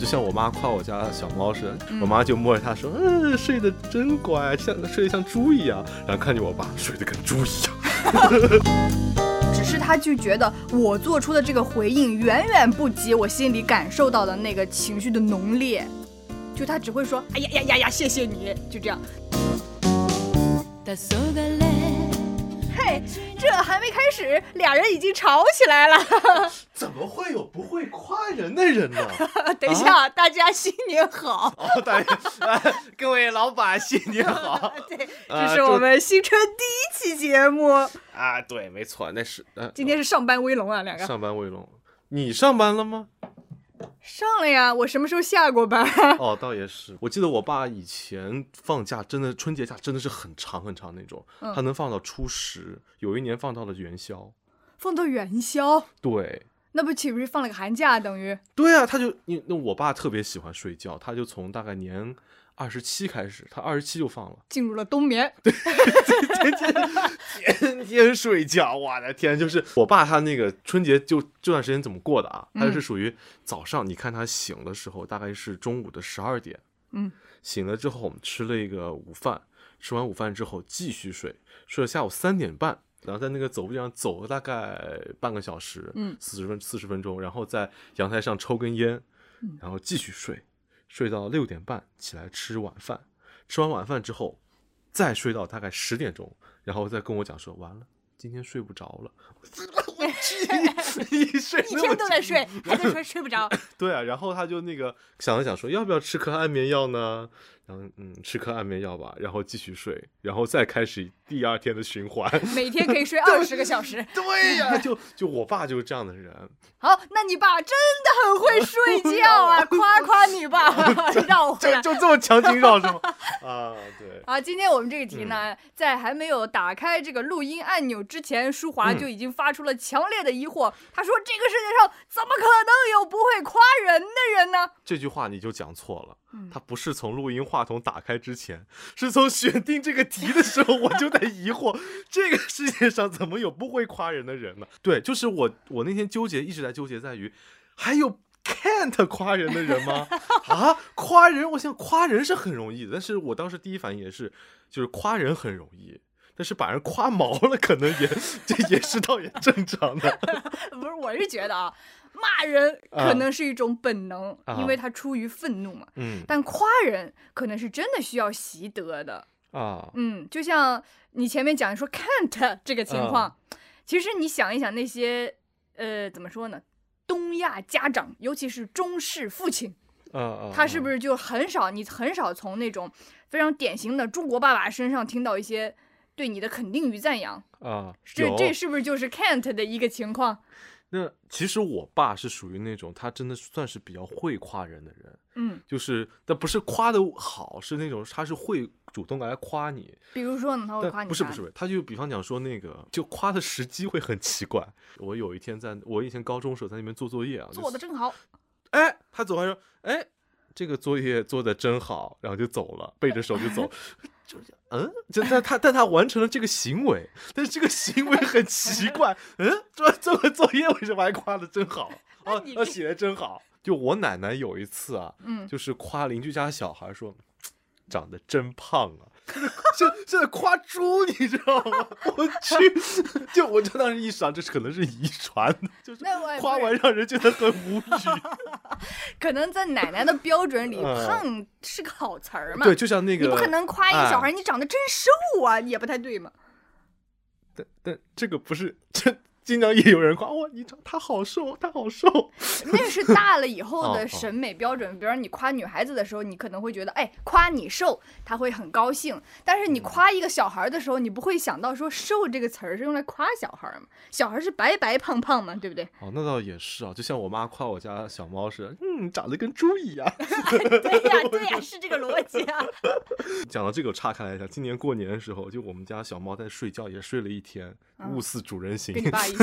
就像我妈夸我家小猫似的，我妈就摸着它说：“嗯，睡得真乖，像睡得像猪一样。”然后看见我爸睡得跟猪一样。只是他就觉得我做出的这个回应远远不及我心里感受到的那个情绪的浓烈，就他只会说：“哎呀呀呀呀，谢谢你。”就这样。嘿，这还没开始，俩人已经吵起来了。怎么会有不会夸人的人呢？等一下，大家新年好！哦，大家，各位老板新年好！对，这是我们新春第一期节目啊。对，没错，那是。今天是上班威龙啊，两个。上班威龙，你上班了吗？上了呀，我什么时候下过班？哦，倒也是。我记得我爸以前放假，真的春节假真的是很长很长那种，他能放到初十，有一年放到了元宵。放到元宵？对。那不岂不是放了个寒假？等于？对啊，他就因那我爸特别喜欢睡觉，他就从大概年。二十七开始，他二十七就放了，进入了冬眠。对，天天天天睡觉，我的天！就是我爸他那个春节就这段时间怎么过的啊？他是属于早上，你看他醒的时候大概是中午的十二点，嗯，醒了之后我们吃了一个午饭，吃完午饭之后继续睡，睡到下午三点半，然后在那个走步上走了大概半个小时，嗯，四十分四十分钟，然后在阳台上抽根烟，然后继续睡。睡到六点半起来吃晚饭，吃完晚饭之后，再睡到大概十点钟，然后再跟我讲说完了，今天睡不着了。我去，一睡一天都在睡，还在说 睡不着。对啊，然后他就那个想了想说，要不要吃颗安眠药呢？然后嗯，吃颗安眠药吧，然后继续睡，然后再开始第二天的循环。每天可以睡二十个小时。对呀，就就我爸就是这样的人。好，那你爸真的很会睡觉啊！夸夸你爸，绕回来就就这么强行绕是吗？啊，对。啊，今天我们这个题呢，在还没有打开这个录音按钮之前，舒华就已经发出了强烈的疑惑。他说：“这个世界上怎么可能有不会夸人的人呢？”这句话你就讲错了。他不是从录音话筒打开之前，是从选定这个题的时候，我就在疑惑，这个世界上怎么有不会夸人的人呢？对，就是我，我那天纠结一直在纠结在于，还有 can't 夸人的人吗？啊，夸人，我想夸人是很容易的，但是我当时第一反应也是，就是夸人很容易，但是把人夸毛了，可能也 这也是倒也正常的。不是，我是觉得啊。骂人可能是一种本能，因为他出于愤怒嘛。嗯，但夸人可能是真的需要习得的啊。嗯，就像你前面讲说 can't 这个情况，其实你想一想那些呃怎么说呢？东亚家长，尤其是中式父亲，他是不是就很少？你很少从那种非常典型的中国爸爸身上听到一些对你的肯定与赞扬啊？这这是不是就是 can't 的一个情况？那其实我爸是属于那种，他真的算是比较会夸人的人，嗯，就是但不是夸的好，是那种他是会主动来夸你。比如说呢，他会夸你，不是不是，他就比方讲说那个，就夸的时机会很奇怪。我有一天在我以前高中时候在那边做作业啊，做的真好。哎，他走完说，哎，这个作业做的真好，然后就走了，背着手就走。就嗯，就但他但他完成了这个行为，但是这个行为很奇怪。嗯，做做个作业为什么还夸的真好？哦，他写的真好。就我奶奶有一次啊，嗯，就是夸邻居家小孩说。长得真胖啊！现现在夸猪，你知道吗？我去，就我就当时一想，这是可能是遗传，就是夸完让人觉得很无语。可能在奶奶的标准里，胖是个好词儿嘛？对，就像那个，你不可能夸一个小孩，你长得真瘦啊，也不太对嘛。但但这个不是这。经常也有人夸哇，你长他好瘦，他好瘦。那是大了以后的审美标准。比如说你夸女孩子的时候，你可能会觉得，哎，夸你瘦，他会很高兴。但是你夸一个小孩的时候，你不会想到说“瘦”这个词儿是用来夸小孩吗？小孩是白白胖胖嘛，对不对？哦，那倒也是啊。就像我妈夸我家小猫似的，嗯，长得跟猪一样。对呀，对呀，是这个逻辑啊。讲到这个，我岔开来讲，今年过年的时候，就我们家小猫在睡觉，也睡了一天，物似主人形。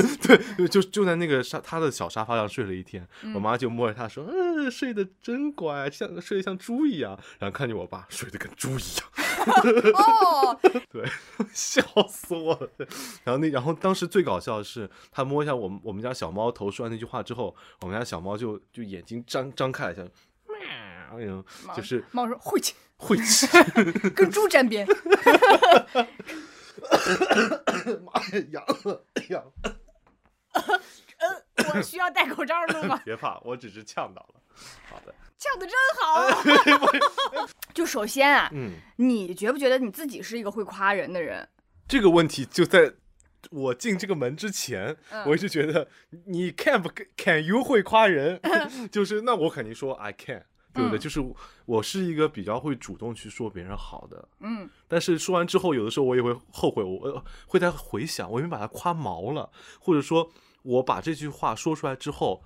对，就就在那个沙他的小沙发上睡了一天，我妈就摸着他说：“嗯，睡得真乖，像睡得像猪一样。”然后看见我爸睡得跟猪一样 哦，对，笑死我了。然后那然后当时最搞笑的是，他摸一下我们我们家小猫头，说完那句话之后，我们家小猫就就眼睛张张开了，一下。喵，就是猫说晦气，晦气，跟猪沾边。妈呀，痒了，痒了。嗯，我需要戴口罩录吗？别怕，我只是呛到了。好的，呛的真好。就首先啊，嗯，你觉不觉得你自己是一个会夸人的人？这个问题就在我进这个门之前，我一直觉得你 can 不 can you 会夸人，就是那我肯定说 I can。对不对？就是我是一个比较会主动去说别人好的，嗯，但是说完之后，有的时候我也会后悔，我会在回想，我因为把他夸毛了，或者说我把这句话说出来之后，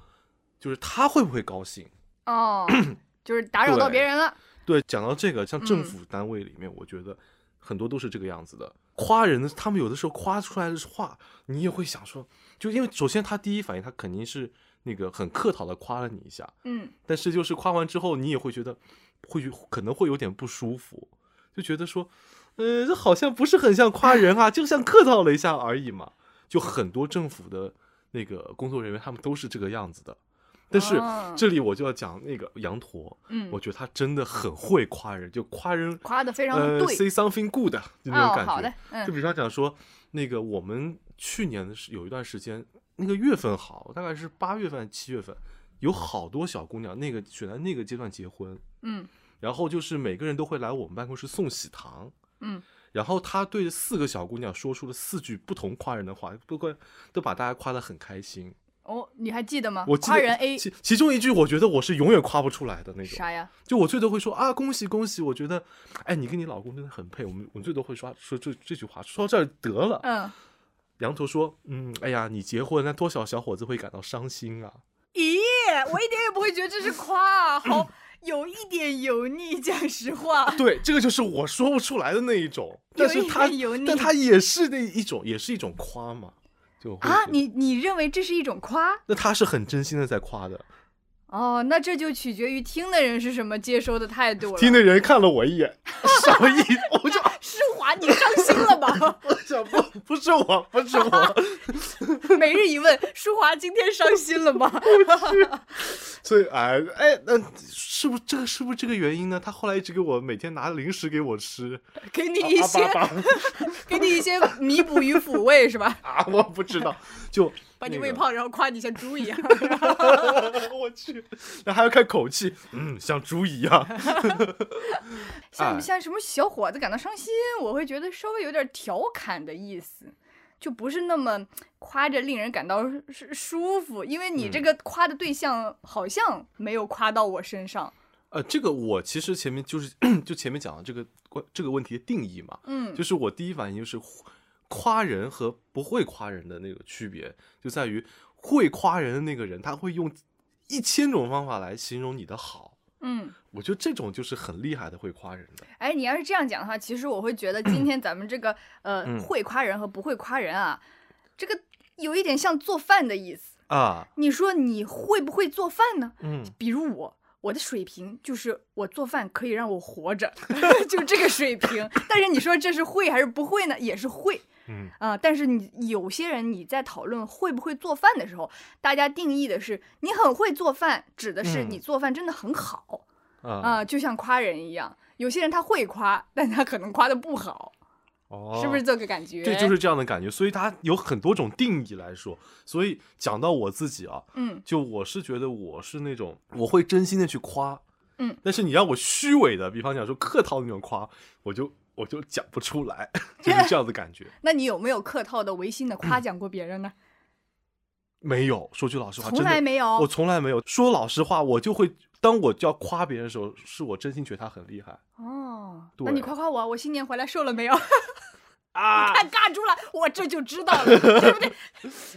就是他会不会高兴？哦，就是打扰到别人了。对，讲到这个，像政府单位里面，我觉得很多都是这个样子的，夸人，他们有的时候夸出来的话，你也会想说，就因为首先他第一反应，他肯定是。那个很客套的夸了你一下，嗯，但是就是夸完之后，你也会觉得，会可能会有点不舒服，就觉得说，呃，这好像不是很像夸人啊，就像客套了一下而已嘛。就很多政府的那个工作人员，他们都是这个样子的。但是这里我就要讲那个羊驼，嗯，我觉得他真的很会夸人，就夸人夸的非常对，say something good 就那种感觉。好的，就比方讲说，那个我们去年的是有一段时间。那个月份好，大概是八月份、七月份，有好多小姑娘，那个选在那个阶段结婚，嗯，然后就是每个人都会来我们办公室送喜糖，嗯，然后他对着四个小姑娘说出了四句不同夸人的话，不过都把大家夸得很开心。哦，你还记得吗？我夸人 A，其其中一句我觉得我是永远夸不出来的那种。啥呀？就我最多会说啊，恭喜恭喜！我觉得，哎，你跟你老公真的很配。我们我最多会说说这这句话，说到这儿得了。嗯。羊驼说：“嗯，哎呀，你结婚，那多少小伙子会感到伤心啊？”咦，我一点也不会觉得这是夸，好有一点油腻。讲实话，对，这个就是我说不出来的那一种。但是他油腻，但他也是那一种，也是一种夸嘛。就啊，你你认为这是一种夸？那他是很真心的在夸的。哦，那这就取决于听的人是什么接收的态度了。听的人看了我一眼，什么意思？我就施华，你伤心了吧？我想不，不是我，不是我。每日一问，舒华今天伤心了吗？所以，哎哎，那是不是这个？是不是这个原因呢？他后来一直给我每天拿零食给我吃，给你一些，给你一些弥补与抚慰，是吧？啊，我不知道，就。把你喂胖，然后夸你像猪一样。我去，那还要看口气，嗯，像猪一样。像像什么小伙子感到伤心，我会觉得稍微有点调侃的意思，就不是那么夸着令人感到舒服，因为你这个夸的对象好像没有夸到我身上。呃，这个我其实前面就是 就前面讲的这个关这个问题的定义嘛，嗯，就是我第一反应就是。夸人和不会夸人的那个区别，就在于会夸人的那个人，他会用一千种方法来形容你的好。嗯，我觉得这种就是很厉害的会夸人的。哎，你要是这样讲的话，其实我会觉得 今天咱们这个呃会夸人和不会夸人啊，这个有一点像做饭的意思啊。你说你会不会做饭呢？嗯，比如我，我的水平就是我做饭可以让我活着，就这个水平。但是你说这是会还是不会呢？也是会。嗯啊，但是你有些人你在讨论会不会做饭的时候，大家定义的是你很会做饭，指的是你做饭真的很好啊，就像夸人一样。有些人他会夸，但他可能夸的不好，哦，是不是这个感觉？对，就是这样的感觉。所以他有很多种定义来说。所以讲到我自己啊，嗯，就我是觉得我是那种我会真心的去夸，嗯，但是你让我虚伪的，比方讲说客套的那种夸，我就。我就讲不出来，就是这样的感觉。那你有没有客套的、违心的夸 奖过别人呢？没有，说句老实话，从来没有。我从来没有说老实话，我就会当我要夸别人的时候，是我真心觉得他很厉害。哦，那你夸夸我，我新年回来瘦了没有？啊！你看 尬住了，我这就知道了，对不对？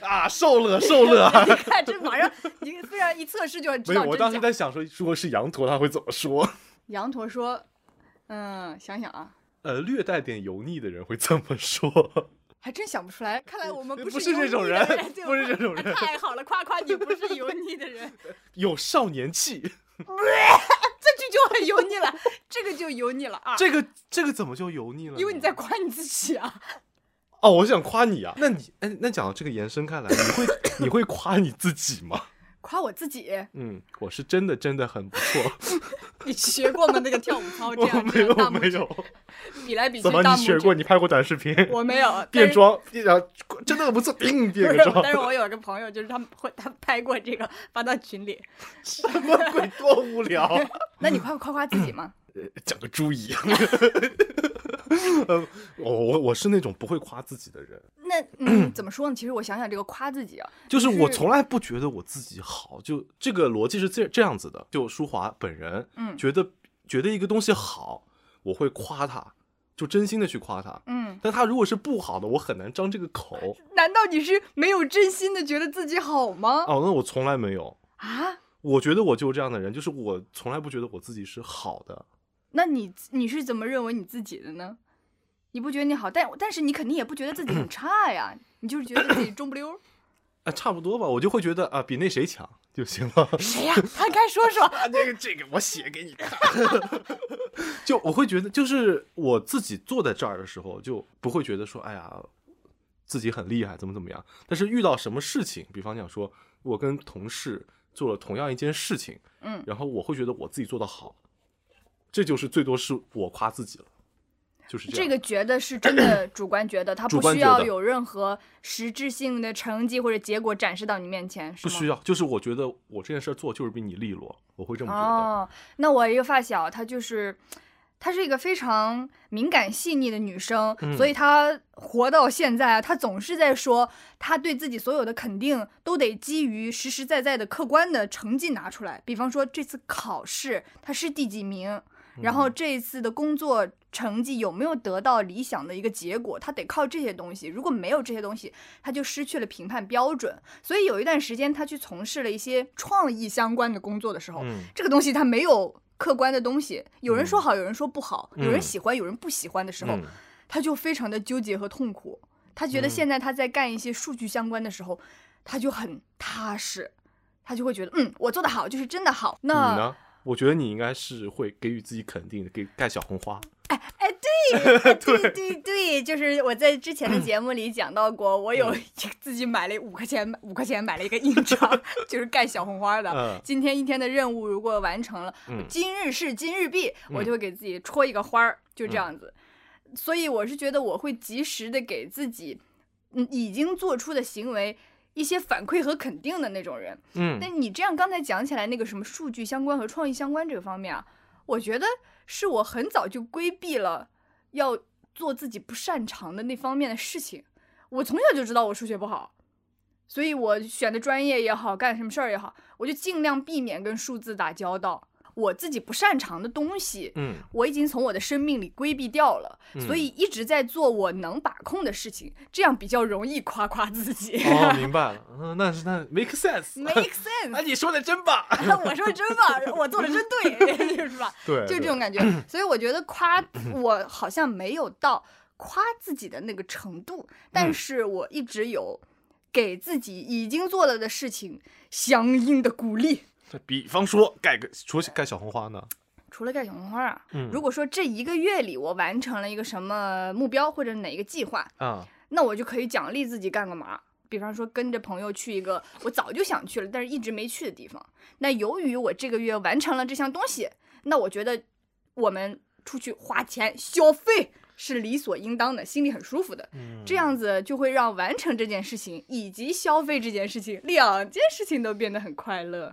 啊，瘦了，瘦了！你看这马上，你虽然一测试就知道。没有，我当时在想说，如果是羊驼，他会怎么说？羊驼说：“嗯，想想啊。”呃，略带点油腻的人会这么说，还真想不出来。看来我们不是这种人，不是这种人。太好了，夸夸你不是油腻的人，有少年气。这句就很油腻了，这个就油腻了啊！这个这个怎么就油腻了？因为你在夸你自己啊。哦，我想夸你啊。那你哎，那讲到这个延伸开来，你会你会夸你自己吗？夸我自己。嗯，我是真的真的很不错。你学过吗？那个跳舞操这样没有没有。比来比去，怎么你学过？你拍过短视频？我没有。变装，然后真的很不错，变装。但是我有一个朋友，就是他会他拍过这个发到群里。什么鬼？多无聊。那你夸夸夸自己吗？呃，讲个猪一样。呃，我我我是那种不会夸自己的人。那嗯，怎么说呢？其实我想想，这个夸自己啊，就是我从来不觉得我自己好。就这个逻辑是这这样子的。就舒华本人，嗯，觉得觉得一个东西好，我会夸他，就真心的去夸他。嗯，但他如果是不好的，我很难张这个口。难道你是没有真心的觉得自己好吗？哦，那我从来没有啊。我觉得我就是这样的人，就是我从来不觉得我自己是好的。那你你是怎么认为你自己的呢？你不觉得你好，但但是你肯定也不觉得自己很 差呀，你就是觉得自己中不溜。啊，差不多吧，我就会觉得啊，比那谁强就行了。谁呀？摊开说说。这个这个我写给你看。就我会觉得，就是我自己坐在这儿的时候，就不会觉得说，哎呀，自己很厉害，怎么怎么样。但是遇到什么事情，比方讲说，我跟同事做了同样一件事情，嗯，然后我会觉得我自己做的好。这就是最多是我夸自己了，就是这个觉得是真的 主观觉得，他不需要有任何实质性的成绩或者结果展示到你面前，不需要。就是我觉得我这件事做就是比你利落，我会这么觉得。哦，那我一个发小，她就是，她是一个非常敏感细腻的女生，所以她活到现在啊，她总是在说，她对自己所有的肯定都得基于实实在在的客观的成绩拿出来。比方说这次考试，她是第几名。然后这一次的工作成绩有没有得到理想的一个结果？他得靠这些东西。如果没有这些东西，他就失去了评判标准。所以有一段时间，他去从事了一些创意相关的工作的时候，这个东西他没有客观的东西。有人说好，有人说不好，有人喜欢，有人不喜欢的时候，他就非常的纠结和痛苦。他觉得现在他在干一些数据相关的时候，他就很踏实，他就会觉得，嗯，我做的好就是真的好。那。我觉得你应该是会给予自己肯定的，给盖小红花。哎哎，对对对对，就是我在之前的节目里讲到过，我有 自己买了五块钱五块钱买了一个印章，就是盖小红花的。今天一天的任务如果完成了，今日事今日毕，我就会给自己戳一个花儿，就这样子。所以我是觉得我会及时的给自己，嗯，已经做出的行为。一些反馈和肯定的那种人，嗯，那你这样刚才讲起来那个什么数据相关和创意相关这个方面啊，我觉得是我很早就规避了要做自己不擅长的那方面的事情。我从小就知道我数学不好，所以我选的专业也好，干什么事儿也好，我就尽量避免跟数字打交道。我自己不擅长的东西，嗯，我已经从我的生命里规避掉了，所以一直在做我能把控的事情，这样比较容易夸夸自己。哦，明白了，嗯，那是那 make sense，make sense。啊，你说的真棒，我说的真棒，我做的真对，是吧？对，就这种感觉。所以我觉得夸我好像没有到夸自己的那个程度，但是我一直有给自己已经做了的事情相应的鼓励。比方说盖个，除了盖小红花呢？除了盖小红花啊，嗯，如果说这一个月里我完成了一个什么目标或者哪一个计划啊，那我就可以奖励自己干个嘛？比方说跟着朋友去一个我早就想去了，但是一直没去的地方。那由于我这个月完成了这项东西，那我觉得我们出去花钱消费是理所应当的，心里很舒服的。这样子就会让完成这件事情以及消费这件事情两件事情都变得很快乐。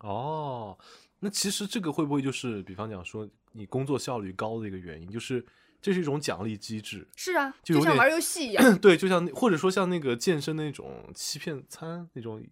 哦，那其实这个会不会就是，比方讲说你工作效率高的一个原因，就是这是一种奖励机制。是啊，就像玩游戏一样。对，就像或者说像那个健身那种欺骗餐那种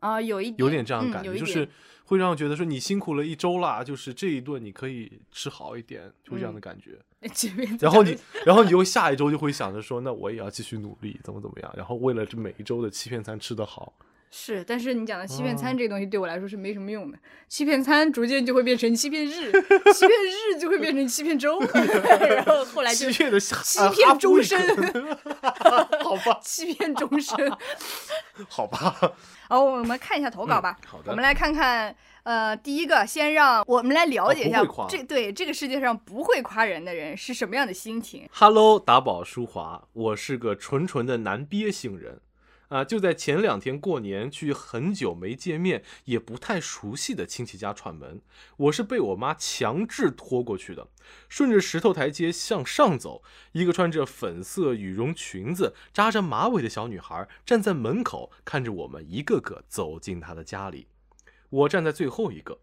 啊，有一点有点这样感觉，就是会让我觉得说你辛苦了一周啦，就是这一顿你可以吃好一点，就这样的感觉。然后你，然后你又下一周就会想着说，那我也要继续努力，怎么怎么样，然后为了这每一周的欺骗餐吃得好。是，但是你讲的欺骗餐这个东西对我来说是没什么用的。欺骗餐逐渐就会变成欺骗日，欺骗日就会变成欺骗周，然后后来就 欺骗的 欺骗终身，好吧？欺骗终身，好吧？好，我们看一下投稿吧。好的，我们来看看，呃，第一个，先让我们来了解一下这对这个世界上不会夸人的人是什么样的心情。Hello，打宝舒华，我是个纯纯的男憋型人。啊，就在前两天过年去很久没见面也不太熟悉的亲戚家串门，我是被我妈强制拖过去的。顺着石头台阶向上走，一个穿着粉色羽绒裙子、扎着马尾的小女孩站在门口，看着我们一个个走进她的家里。我站在最后一个。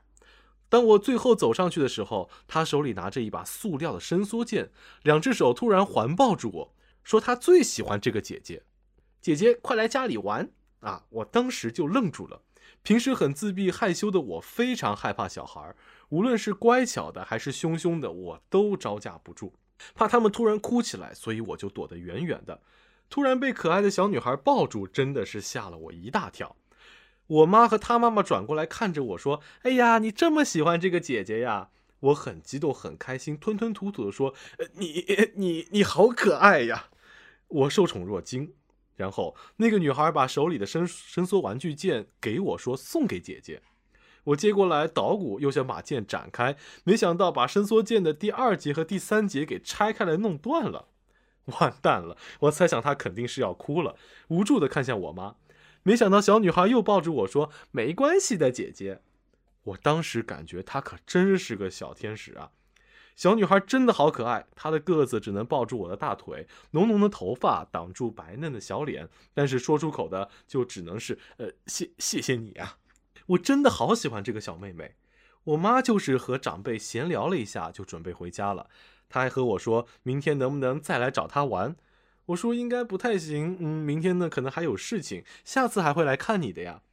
当我最后走上去的时候，她手里拿着一把塑料的伸缩剑，两只手突然环抱住我，说她最喜欢这个姐姐。姐姐，快来家里玩啊！我当时就愣住了。平时很自闭害羞的我，非常害怕小孩。无论是乖巧的还是凶凶的，我都招架不住，怕他们突然哭起来，所以我就躲得远远的。突然被可爱的小女孩抱住，真的是吓了我一大跳。我妈和她妈妈转过来看着我说：“哎呀，你这么喜欢这个姐姐呀？”我很激动，很开心，吞吞吐吐地说：“，你你你好可爱呀！”我受宠若惊。然后那个女孩把手里的伸伸缩玩具剑给我说：“送给姐姐。”我接过来捣鼓，又想把剑展开，没想到把伸缩剑的第二节和第三节给拆开来弄断了，完蛋了！我猜想她肯定是要哭了，无助的看向我妈，没想到小女孩又抱住我说：“没关系的，姐姐。”我当时感觉她可真是个小天使啊！小女孩真的好可爱，她的个子只能抱住我的大腿，浓浓的头发挡住白嫩的小脸，但是说出口的就只能是：“呃，谢谢谢你啊。”我真的好喜欢这个小妹妹，我妈就是和长辈闲聊了一下，就准备回家了。她还和我说，明天能不能再来找她玩？我说应该不太行，嗯，明天呢可能还有事情，下次还会来看你的呀。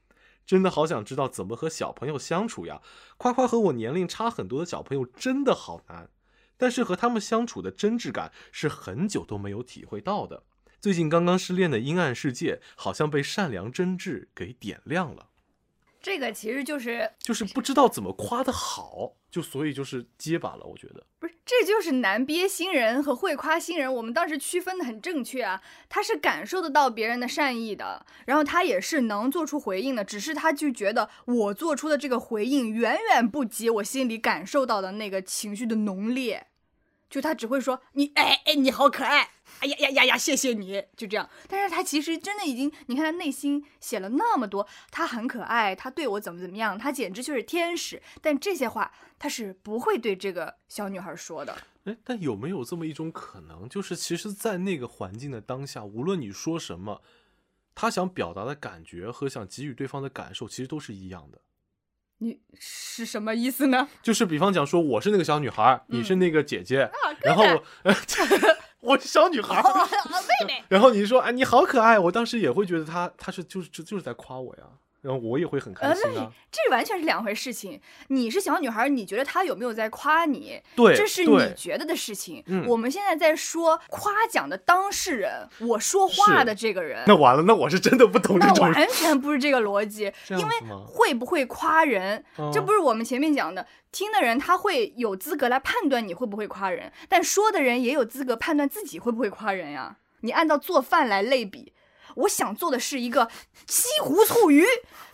真的好想知道怎么和小朋友相处呀。夸夸和我年龄差很多的小朋友真的好难，但是和他们相处的真挚感是很久都没有体会到的。最近刚刚失恋的阴暗世界，好像被善良真挚给点亮了。这个其实就是就是不知道怎么夸的好，就所以就是结巴了。我觉得不是，这就是难憋新人和会夸新人。我们当时区分的很正确啊，他是感受得到别人的善意的，然后他也是能做出回应的，只是他就觉得我做出的这个回应远远不及我心里感受到的那个情绪的浓烈，就他只会说你哎哎你好可爱。哎呀呀呀呀！谢谢你，就这样。但是他其实真的已经，你看他内心写了那么多，他很可爱，他对我怎么怎么样，他简直就是天使。但这些话他是不会对这个小女孩说的。哎，但有没有这么一种可能，就是其实，在那个环境的当下，无论你说什么，他想表达的感觉和想给予对方的感受，其实都是一样的。你是什么意思呢？就是比方讲说，我是那个小女孩，你是那个姐姐，然后。我 是小女孩，妹妹。然后你说，哎，你好可爱，我当时也会觉得他，他是就是就就是在夸我呀。然后我也会很开心啊。这完全是两回事情。你是小女孩，你觉得她有没有在夸你？对，这是你觉得的事情。我们现在在说夸奖的当事人，我说话的这个人。那完了，那我是真的不懂这种。完全不是这个逻辑。因为会不会夸人，这不是我们前面讲的。听的人他会有资格来判断你会不会夸人，但说的人也有资格判断自己会不会夸人呀。你按照做饭来类比。我想做的是一个西湖醋鱼，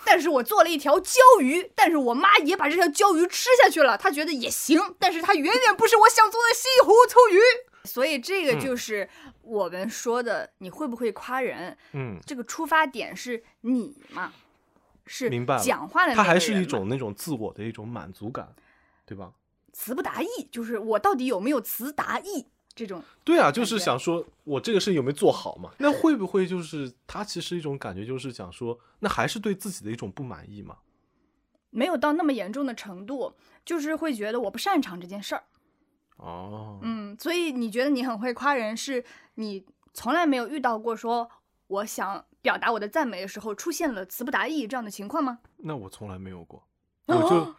但是我做了一条鲛鱼，但是我妈也把这条鲛鱼吃下去了，她觉得也行，但是它远远不是我想做的西湖醋鱼，所以这个就是我们说的你会不会夸人，嗯，这个出发点是你嘛，是明白讲话的，他还是一种那种自我的一种满足感，对吧？词不达意，就是我到底有没有词达意？这种对啊，就是想说我这个事有没有做好嘛？那会不会就是他其实一种感觉，就是想说，那还是对自己的一种不满意嘛？没有到那么严重的程度，就是会觉得我不擅长这件事儿。哦，嗯，所以你觉得你很会夸人，是你从来没有遇到过说我想表达我的赞美的时候出现了词不达意这样的情况吗？那我从来没有过，我就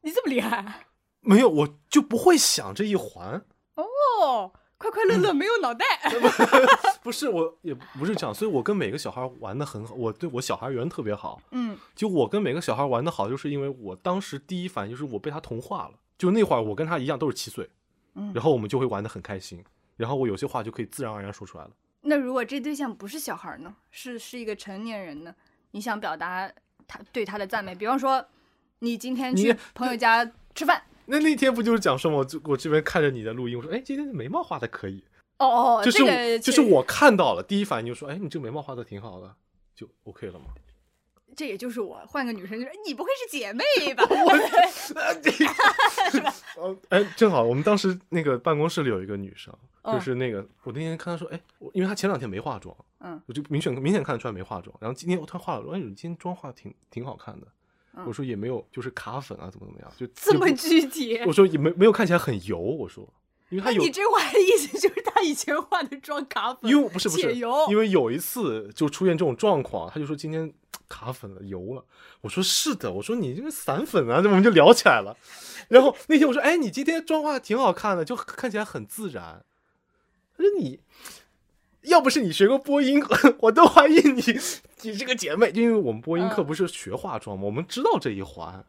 你这么厉害？没有，我就不会想这一环。哦，快快乐乐没有脑袋，不是我也不是这样，所以我跟每个小孩玩的很好，我对我小孩缘特别好。嗯，就我跟每个小孩玩的好，就是因为我当时第一反应就是我被他同化了。就那会儿我跟他一样都是七岁，嗯，然后我们就会玩的很开心，然后我有些话就可以自然而然说出来了。那如果这对象不是小孩呢，是是一个成年人呢？你想表达他对他的赞美，比方说你今天去朋友家吃饭。那那天不就是讲说嘛？我我这边看着你的录音，我说，哎，今天的眉毛画的可以。哦哦，就是就是我看到了，第一反应就说，哎，你这眉毛画的挺好的，就 OK 了吗？这也就是我换个女生就说你不会是姐妹吧？我，哦，哎，正好我们当时那个办公室里有一个女生，就是那个我那天看她说，哎，因为她前两天没化妆，嗯，我就明显明显看得出来没化妆，然后今天我她化了妆，哎，你今天妆化挺挺好看的。我说也没有，就是卡粉啊，怎么怎么样，就 这么具体。我说也没没有看起来很油，我说。因为他有你这话的意思就是他以前化的妆卡粉，因为不是不是，因为有一次就出现这种状况，他就说今天卡粉了油了。我说是的，我说你这个散粉啊，我们就聊起来了。然后那天我说，哎，你今天妆化挺好看的，就看起来很自然。他说你要不是你学过播音，我都怀疑你 你这个姐妹，因为我们播音课不是学化妆吗？我们知道这一环。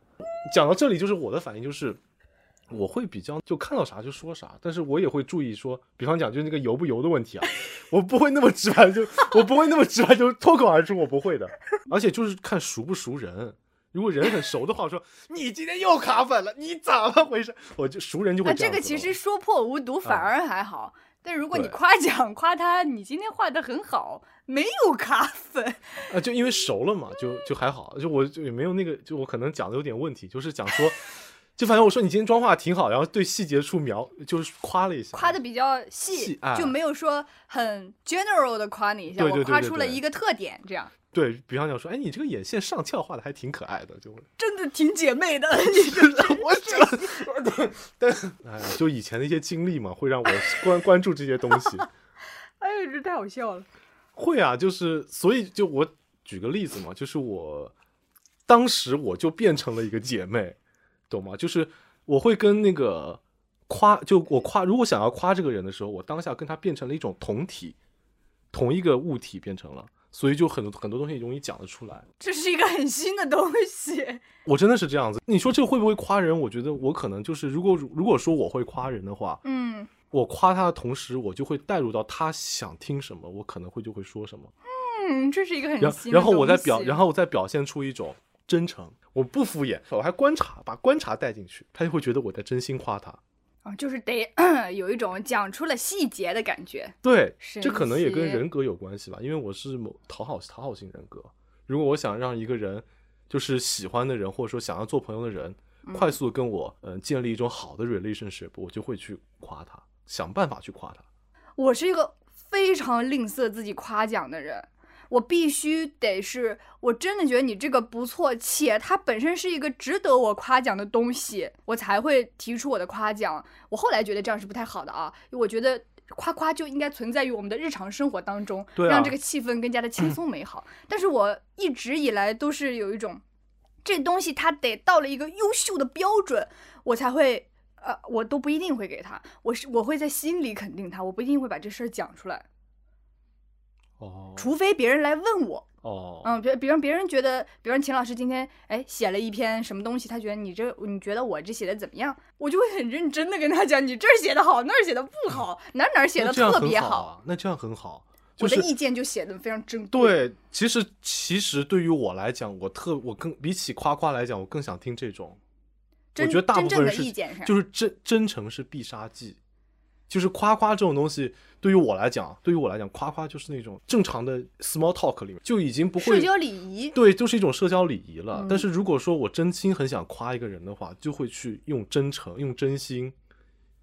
讲到这里，就是我的反应就是。我会比较就看到啥就说啥，但是我也会注意说，比方讲就是那个油不油的问题啊，我不会那么直白就我不会那么直白就脱口而出，我不会的。而且就是看熟不熟人，如果人很熟的话，说你今天又卡粉了，你怎么回事？我就熟人就会这个其实说破无毒反而还好，但如果你夸奖夸他，你今天画的很好，没有卡粉啊，就因为熟了嘛，就就还好，就我就也没有那个，就我可能讲的有点问题，就是讲说。就反正我说你今天妆化挺好，然后对细节处描就是夸了一下，夸的比较细，就没有说很 general 的夸你一下，我夸出了一个特点，这样。对比方讲说，哎，你这个眼线上翘画的还挺可爱的，就真的挺姐妹的。我讲，但哎，就以前的一些经历嘛，会让我 关关注这些东西。哎呀，这太好笑了。会啊，就是所以就我举个例子嘛，就是我当时我就变成了一个姐妹。懂吗？就是我会跟那个夸，就我夸，如果想要夸这个人的时候，我当下跟他变成了一种同体，同一个物体变成了，所以就很多很多东西容易讲得出来。这是一个很新的东西。我真的是这样子。你说这个会不会夸人？我觉得我可能就是，如果如果说我会夸人的话，嗯，我夸他的同时，我就会带入到他想听什么，我可能会就会说什么。嗯，这是一个很新。然后我再表，然后我再表现出一种。真诚，我不敷衍，我还观察，把观察带进去，他就会觉得我在真心夸他。啊，就是得 有一种讲出了细节的感觉。对，这可能也跟人格有关系吧，因为我是某讨好讨好型人格。如果我想让一个人，就是喜欢的人，或者说想要做朋友的人，快速跟我嗯建立一种好的 relationship，我就会去夸他，想办法去夸他。我是一个非常吝啬自己夸奖的人。我必须得是，我真的觉得你这个不错，且它本身是一个值得我夸奖的东西，我才会提出我的夸奖。我后来觉得这样是不太好的啊，我觉得夸夸就应该存在于我们的日常生活当中，让这个气氛更加的 轻松美好。但是我一直以来都是有一种，这东西它得到了一个优秀的标准，我才会，呃，我都不一定会给他，我是我会在心里肯定他，我不一定会把这事儿讲出来。哦，除非别人来问我，哦，嗯，比比方别人觉得，比方秦老师今天哎写了一篇什么东西，他觉得你这你觉得我这写的怎么样，我就会很认真的跟他讲，你这儿写的好，那儿写的不好，哪哪写的特别好，那这样很好，我的意见就写的非常珍贵。对，其实其实对于我来讲，我特我更比起夸夸来讲，我更想听这种，我觉得大部分人是。就是真真诚是必杀技。就是夸夸这种东西，对于我来讲，对于我来讲，夸夸就是那种正常的 small talk 里面就已经不会社交礼仪，对，就是一种社交礼仪了。但是如果说我真心很想夸一个人的话，就会去用真诚、用真心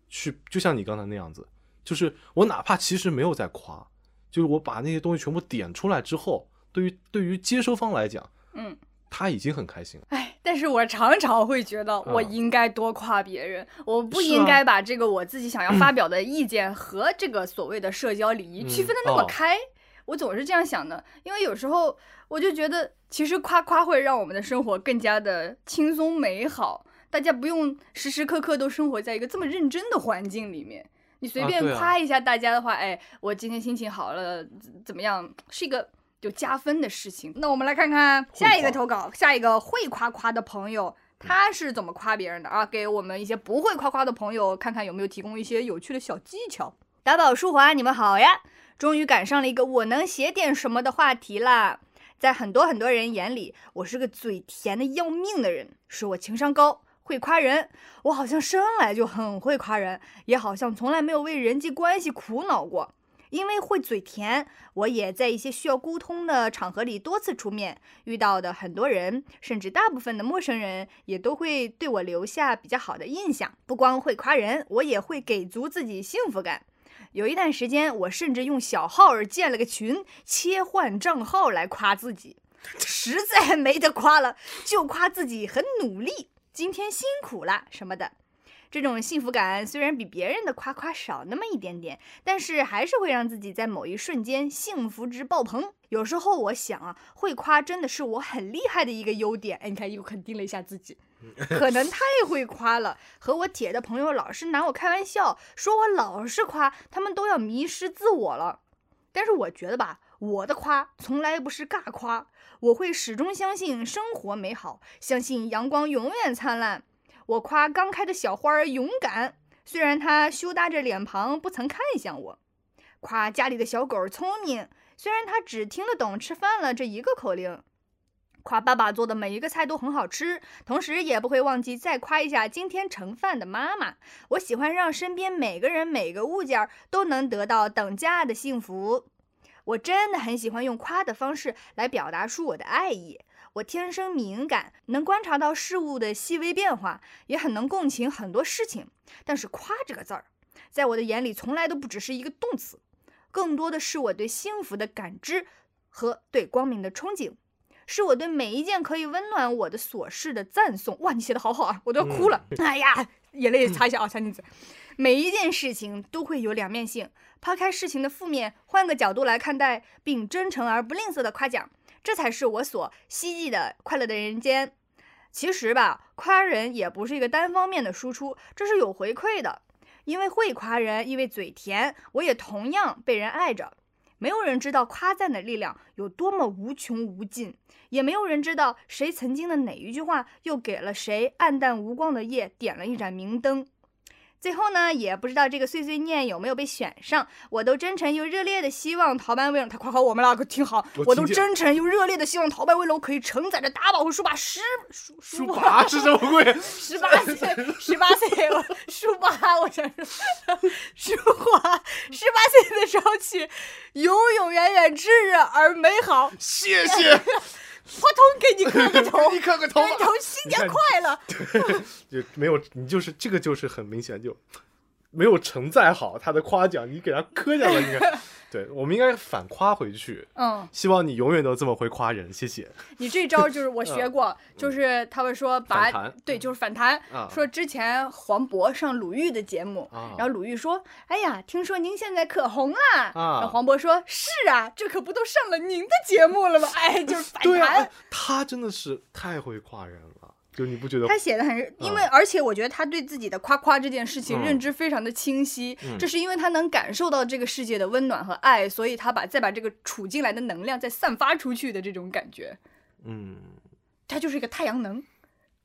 去，就像你刚才那样子，就是我哪怕其实没有在夸，就是我把那些东西全部点出来之后，对于对于接收方来讲，嗯。他已经很开心了，哎，但是我常常会觉得我应该多夸别人，我不应该把这个我自己想要发表的意见和这个所谓的社交礼仪区分的那么开。我总是这样想的，因为有时候我就觉得，其实夸夸会让我们的生活更加的轻松美好，大家不用时时刻刻都生活在一个这么认真的环境里面。你随便夸一下大家的话，哎，我今天心情好了，怎么样？是一个。就加分的事情，那我们来看看下一个投稿，下一个会夸夸的朋友，他是怎么夸别人的啊？给我们一些不会夸夸的朋友看看有没有提供一些有趣的小技巧。打宝、舒华，你们好呀！终于赶上了一个我能写点什么的话题啦。在很多很多人眼里，我是个嘴甜的要命的人，是我情商高，会夸人。我好像生来就很会夸人，也好像从来没有为人际关系苦恼过。因为会嘴甜，我也在一些需要沟通的场合里多次出面，遇到的很多人，甚至大部分的陌生人，也都会对我留下比较好的印象。不光会夸人，我也会给足自己幸福感。有一段时间，我甚至用小号儿建了个群，切换账号来夸自己。实在没得夸了，就夸自己很努力，今天辛苦了什么的。这种幸福感虽然比别人的夸夸少那么一点点，但是还是会让自己在某一瞬间幸福值爆棚。有时候我想啊，会夸真的是我很厉害的一个优点。哎，你看又肯定了一下自己，可能太会夸了。和我铁的朋友老是拿我开玩笑，说我老是夸，他们都要迷失自我了。但是我觉得吧，我的夸从来不是尬夸，我会始终相信生活美好，相信阳光永远灿烂。我夸刚开的小花儿勇敢，虽然它羞答着脸庞不曾看向我；夸家里的小狗聪明，虽然它只听得懂吃饭了这一个口令；夸爸爸做的每一个菜都很好吃，同时也不会忘记再夸一下今天盛饭的妈妈。我喜欢让身边每个人每个物件都能得到等价的幸福。我真的很喜欢用夸的方式来表达出我的爱意。我天生敏感，能观察到事物的细微变化，也很能共情很多事情。但是“夸”这个字儿，在我的眼里从来都不只是一个动词，更多的是我对幸福的感知和对光明的憧憬，是我对每一件可以温暖我的琐事的赞颂。哇，你写的好好啊，我都要哭了。哎呀，眼泪擦一下啊，小妮子。每一件事情都会有两面性，抛开事情的负面，换个角度来看待，并真诚而不吝啬的夸奖。这才是我所希冀的快乐的人间。其实吧，夸人也不是一个单方面的输出，这是有回馈的。因为会夸人，因为嘴甜，我也同样被人爱着。没有人知道夸赞的力量有多么无穷无尽，也没有人知道谁曾经的哪一句话又给了谁暗淡无光的夜点了一盏明灯。最后呢，也不知道这个碎碎念有没有被选上，我都真诚又热烈的希望陶班威龙，他夸夸我们了，可挺好。我都真诚又热烈的希望陶班威龙可以承载着大宝和书把十书书把是什么鬼？十八岁，十八岁，书把，我想说，书画，十八岁的时候起，永永远远炙热而美好。谢谢。花童给你磕个头，你磕个头，头新年快乐。对，就没有你就是这个就是很明显就没有承载好他的夸奖，你给他磕下了，应该。对，我们应该反夸回去。嗯，希望你永远都这么会夸人，谢谢。你这招就是我学过，就是他们说把对，就是反弹。说之前黄渤上鲁豫的节目，然后鲁豫说：“哎呀，听说您现在可红了。”然后黄渤说：“是啊，这可不都上了您的节目了吗？”哎，就是反弹。他真的是太会夸人了。就你不觉得他写的很，因为而且我觉得他对自己的夸夸这件事情认知非常的清晰，这是因为他能感受到这个世界的温暖和爱，所以他把再把这个储进来的能量再散发出去的这种感觉，嗯，他就是一个太阳能，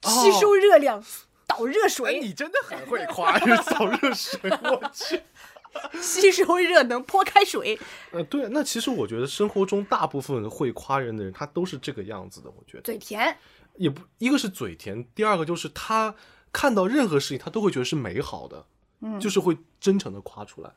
吸收热量，导热水。你真的很会夸，导热水，我去，吸收热能，泼开水。呃，对，那其实我觉得生活中大部分会夸人的人，他都是这个样子的，我觉得嘴甜。也不，一个是嘴甜，第二个就是他看到任何事情，他都会觉得是美好的，嗯，就是会真诚的夸出来。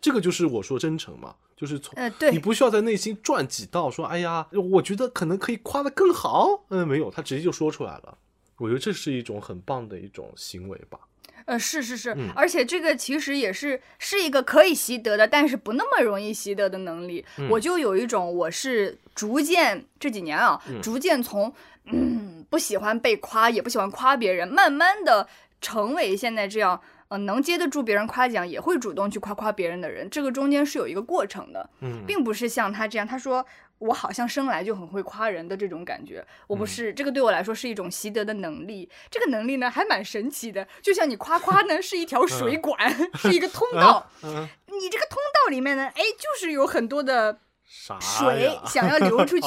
这个就是我说真诚嘛，就是从，对，你不需要在内心转几道，说，哎呀，我觉得可能可以夸的更好，嗯，没有，他直接就说出来了。我觉得这是一种很棒的一种行为吧。呃，是是是，而且这个其实也是是一个可以习得的，但是不那么容易习得的能力。我就有一种，我是逐渐这几年啊，逐渐从。嗯，不喜欢被夸，也不喜欢夸别人，慢慢的成为现在这样，呃，能接得住别人夸奖，也会主动去夸夸别人的人。这个中间是有一个过程的，嗯，并不是像他这样，他说我好像生来就很会夸人的这种感觉，我不是，这个对我来说是一种习得的能力。这个能力呢，还蛮神奇的，就像你夸夸呢，是一条水管，是一个通道，你这个通道里面呢，哎，就是有很多的水想要流出 去，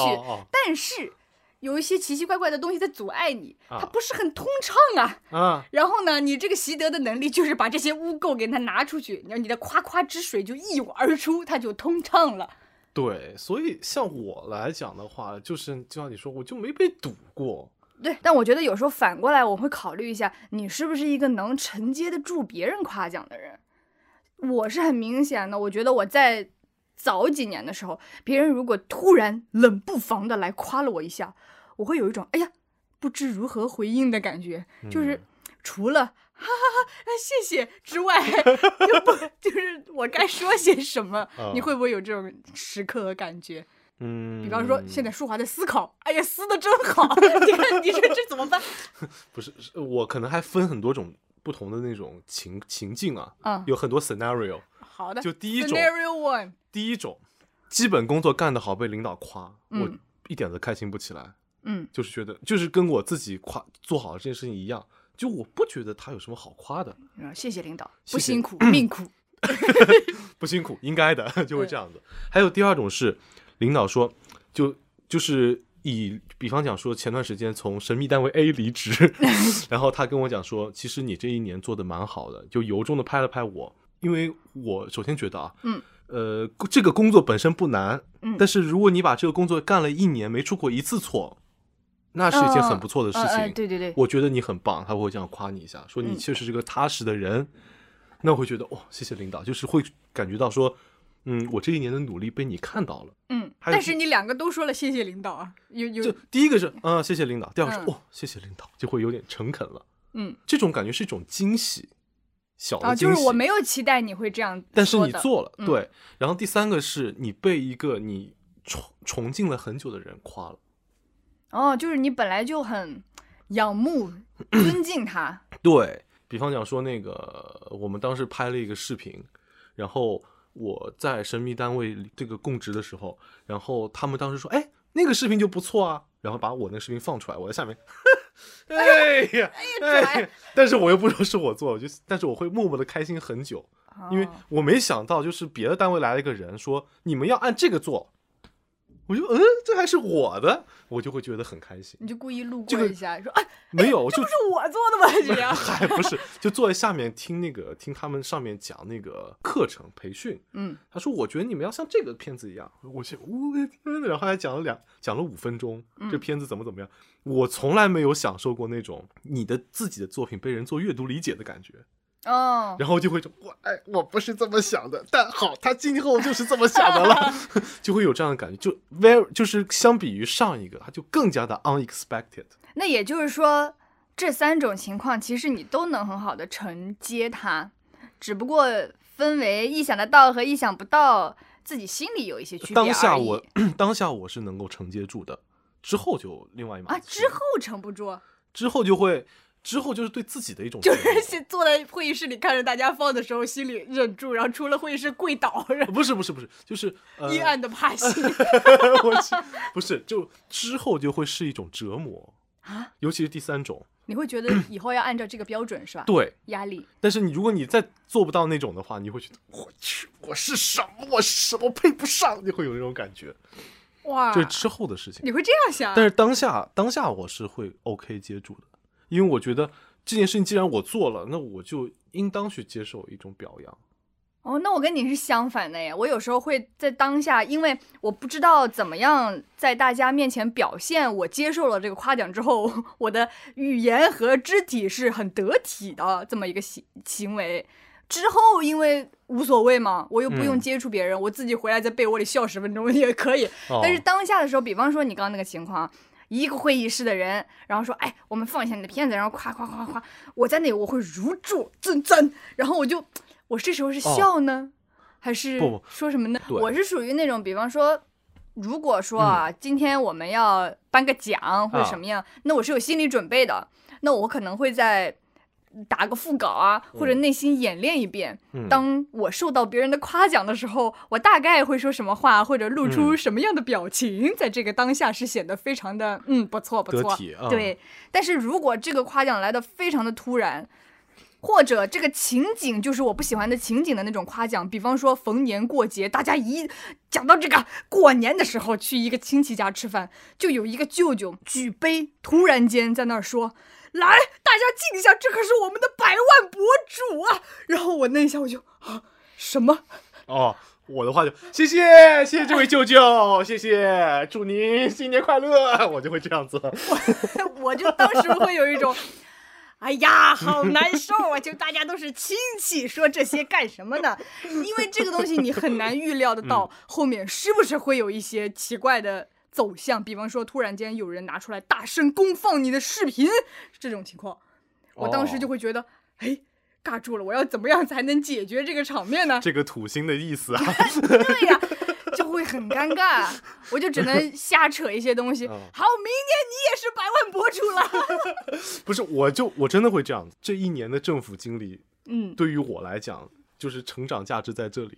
但是。有一些奇奇怪怪的东西在阻碍你，它不是很通畅啊。啊，然后呢，你这个习得的能力就是把这些污垢给它拿出去，然后你的夸夸之水就一涌而出，它就通畅了。对，所以像我来讲的话，就是就像你说，我就没被堵过。对，但我觉得有时候反过来，我会考虑一下，你是不是一个能承接得住别人夸奖的人。我是很明显的，我觉得我在早几年的时候，别人如果突然冷不防的来夸了我一下，我会有一种哎呀不知如何回应的感觉，就是除了哈哈哈谢谢之外，就不就是我该说些什么？你会不会有这种时刻的感觉？嗯，比方说现在舒华在思考，哎呀撕的真好，你看你说这怎么办？不是，我可能还分很多种。不同的那种情情境啊，嗯，有很多 scenario。好的，就第一种，scenario one，第一种，基本工作干得好被领导夸，我一点都开心不起来。嗯，就是觉得就是跟我自己夸做好了这件事情一样，就我不觉得他有什么好夸的。谢谢领导，不辛苦命苦，不辛苦 应该的，就会这样子。还有第二种是，领导说，就就是。以比方讲说，前段时间从神秘单位 A 离职，然后他跟我讲说，其实你这一年做的蛮好的，就由衷的拍了拍我，因为我首先觉得啊，嗯，呃，这个工作本身不难，嗯，但是如果你把这个工作干了一年没出过一次错，那是一件很不错的事情，对对对，我觉得你很棒，他会这样夸你一下，说你确实是个踏实的人，那我会觉得哦，谢谢领导，就是会感觉到说。嗯，我这一年的努力被你看到了。嗯，但是你两个都说了谢谢领导啊，有有。就第一个是啊，谢谢领导；第二个是哦，谢谢领导，就会有点诚恳了。嗯，这种感觉是一种惊喜，小的惊喜。就是我没有期待你会这样，但是你做了，对。然后第三个是你被一个你崇崇敬了很久的人夸了。哦，就是你本来就很仰慕、尊敬他。对比方讲说，那个我们当时拍了一个视频，然后。我在神秘单位这个供职的时候，然后他们当时说：“哎，那个视频就不错啊。”然后把我那视频放出来，我在下面，哎呀，哎呀，但是我又不说是我做，我就，但是我会默默的开心很久，因为我没想到，就是别的单位来了一个人说：“你们要按这个做。”我就嗯，这还是我的，我就会觉得很开心。你就故意路过一下，说啊，没有，就是我做的吗？这样还不是，就坐在下面听那个，听他们上面讲那个课程培训。嗯，他说，我觉得你们要像这个片子一样。我去，我的天呐，然后还讲了两，讲了五分钟，这片子怎么怎么样。我从来没有享受过那种你的自己的作品被人做阅读理解的感觉。哦，然后就会说，我哎，我不是这么想的，但好，他今后就是这么想的了，就会有这样的感觉，就 very 就是相比于上一个，他就更加的 unexpected。那也就是说，这三种情况其实你都能很好的承接它，只不过分为意想得到和意想不到，自己心里有一些区别当下我 当下我是能够承接住的，之后就另外一码啊，之后承不住，之后就会。之后就是对自己的一种，就是坐在会议室里看着大家放的时候，心里忍住，然后出了会议室跪倒。不是不是不是，就是阴暗的怕心。我去，不是，就之后就会是一种折磨啊，尤其是第三种，你会觉得 以后要按照这个标准是吧？对，压力。但是你如果你再做不到那种的话，你会觉得我去，我是什么？我什么配不上？你会有那种感觉。哇，这是之后的事情。你会这样想？但是当下当下我是会 OK 接住的。因为我觉得这件事情既然我做了，那我就应当去接受一种表扬。哦，那我跟你是相反的耶。我有时候会在当下，因为我不知道怎么样在大家面前表现，我接受了这个夸奖之后，我的语言和肢体是很得体的这么一个行行为。之后因为无所谓嘛，我又不用接触别人，我自己回来在被窝里笑十分钟也可以。但是当下的时候，比方说你刚刚那个情况。一个会议室的人，然后说：“哎，我们放一下你的片子，然后夸夸夸夸夸。”我在那，我会如坐针毡，然后我就，我这时候是笑呢，还是说什么呢？我是属于那种，比方说，如果说啊，今天我们要颁个奖或者什么样，那我是有心理准备的，那我可能会在。打个副稿啊，或者内心演练一遍。当我受到别人的夸奖的时候，我大概会说什么话，或者露出什么样的表情，在这个当下是显得非常的嗯不错不错。对，但是如果这个夸奖来的非常的突然，或者这个情景就是我不喜欢的情景的那种夸奖，比方说逢年过节，大家一讲到这个过年的时候，去一个亲戚家吃饭，就有一个舅舅举杯，突然间在那儿说。来，大家静一下，这可是我们的百万博主啊！然后我那一下我就啊，什么？哦，我的话就谢谢谢谢这位舅舅，谢谢，祝您新年快乐，我就会这样子。我 我就当时会有一种。哎呀，好难受啊！就大家都是亲戚，说这些干什么呢？因为这个东西你很难预料得到后面是不是会有一些奇怪的走向，比方说突然间有人拿出来大声公放你的视频这种情况，我当时就会觉得，哎，尬住了，我要怎么样才能解决这个场面呢？这个土星的意思啊？对呀。就会很尴尬，我就只能瞎扯一些东西。好，明年你也是百万博主了。不是，我就我真的会这样。这一年的政府经历，嗯，对于我来讲，就是成长价值在这里，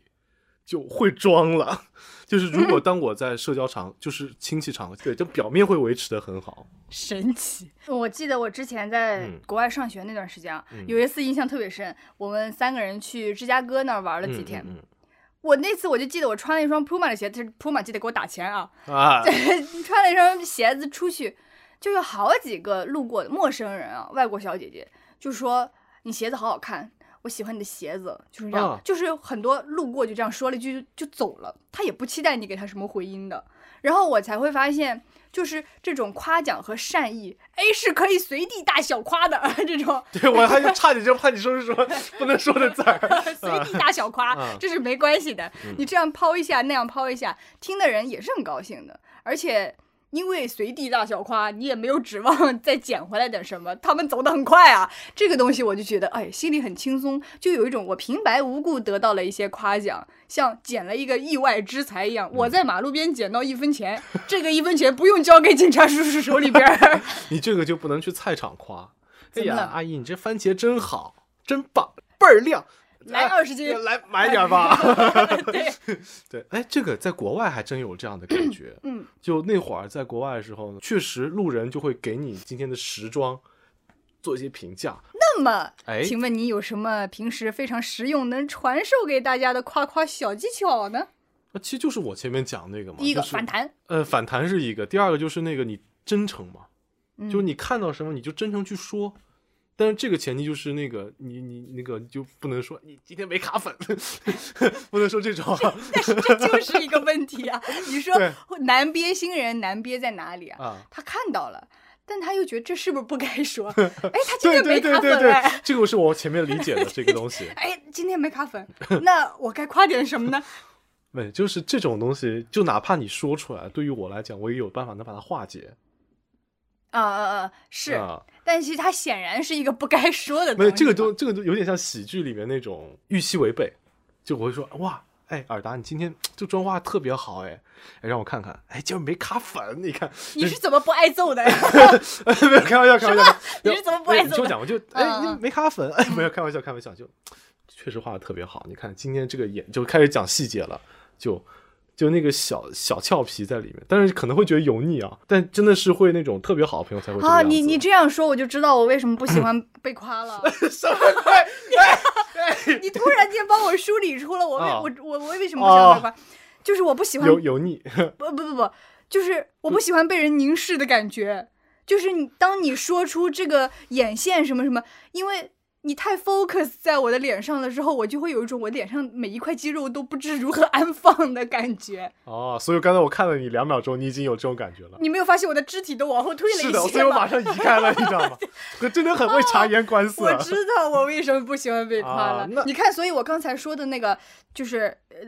就会装了。就是如果 当我在社交场，就是亲戚场，对，就表面会维持的很好。神奇。我记得我之前在国外上学那段时间，有一次印象特别深，我们三个人去芝加哥那儿玩了几天。我那次我就记得我穿了一双 Puma 的鞋，子，Puma 记得给我打钱啊！啊，穿了一双鞋子出去，就有好几个路过的陌生人啊，外国小姐姐就说你鞋子好好看，我喜欢你的鞋子，就是这样，就是很多路过就这样说了一句就走了，他也不期待你给他什么回音的，然后我才会发现。就是这种夸奖和善意，A 是可以随地大小夸的 这种。对我还就差点就怕你说是什么不能说的字儿，随地大小夸，这是没关系的。你这样抛一下，那样抛一下，听的人也是很高兴的，而且。因为随地大小夸，你也没有指望再捡回来点什么。他们走得很快啊，这个东西我就觉得，哎，心里很轻松，就有一种我平白无故得到了一些夸奖，像捡了一个意外之财一样。我在马路边捡到一分钱，这个一分钱不用交给警察叔叔手里边。你这个就不能去菜场夸。哎呀，阿姨，你这番茄真好，真棒，倍儿亮。来二十斤，来买点吧。对 对，哎，这个在国外还真有这样的感觉。嗯，就那会儿在国外的时候呢，确实路人就会给你今天的时装做一些评价。那么，哎，请问你有什么平时非常实用能传授给大家的夸夸小技巧呢？啊其实就是我前面讲那个嘛。第一个反弹，呃，反弹是一个；第二个就是那个你真诚嘛，就是你看到什么你就真诚去说。但是这个前提就是那个你你那个就不能说你今天没卡粉，不能说这种。但是这就是一个问题啊！你说难憋新人难憋在哪里啊？他看到了，但他又觉得这是不是不该说？哎，他今天没卡粉哎，这个是我前面理解的这个东西。哎，今天没卡粉，那我该夸点什么呢？没，就是这种东西，就哪怕你说出来，对于我来讲，我也有办法能把它化解。啊啊啊！是，但其实他显然是一个不该 说的。没有这个都，这个都有点像喜剧里面那种预期违背。就我会说，哇，哎，尔达，你今天这妆化特别好，哎，哎，让我看看，哎，今儿没卡粉，你看你是怎么不挨揍的？没有开玩笑，开玩笑。你是怎么不挨揍？听我讲，我就哎，你没卡粉，哎，没有开玩笑，开玩笑，就确实画的特别好。你看今天这个眼就开始讲细节了，就。就那个小小俏皮在里面，但是可能会觉得油腻啊。但真的是会那种特别好的朋友才会啊。你你这样说，我就知道我为什么不喜欢 被夸了。什么？你突然间帮我梳理出了我为我我我为什么不喜欢被夸，就是我不喜欢油油腻。不不不不，就是我不喜欢被人凝视的感觉。就是你当你说出这个眼线什么什么，因为。你太 focus 在我的脸上了之后，我就会有一种我脸上每一块肌肉都不知如何 安放的感觉。哦，所以刚才我看了你两秒钟，你已经有这种感觉了。你没有发现我的肢体都往后退了一些是的，所以我 马上移开了，你知道吗？我真的很会察言观色。我知道我为什么不喜欢被夸了。你看，所以我刚才说的那个，就是呃，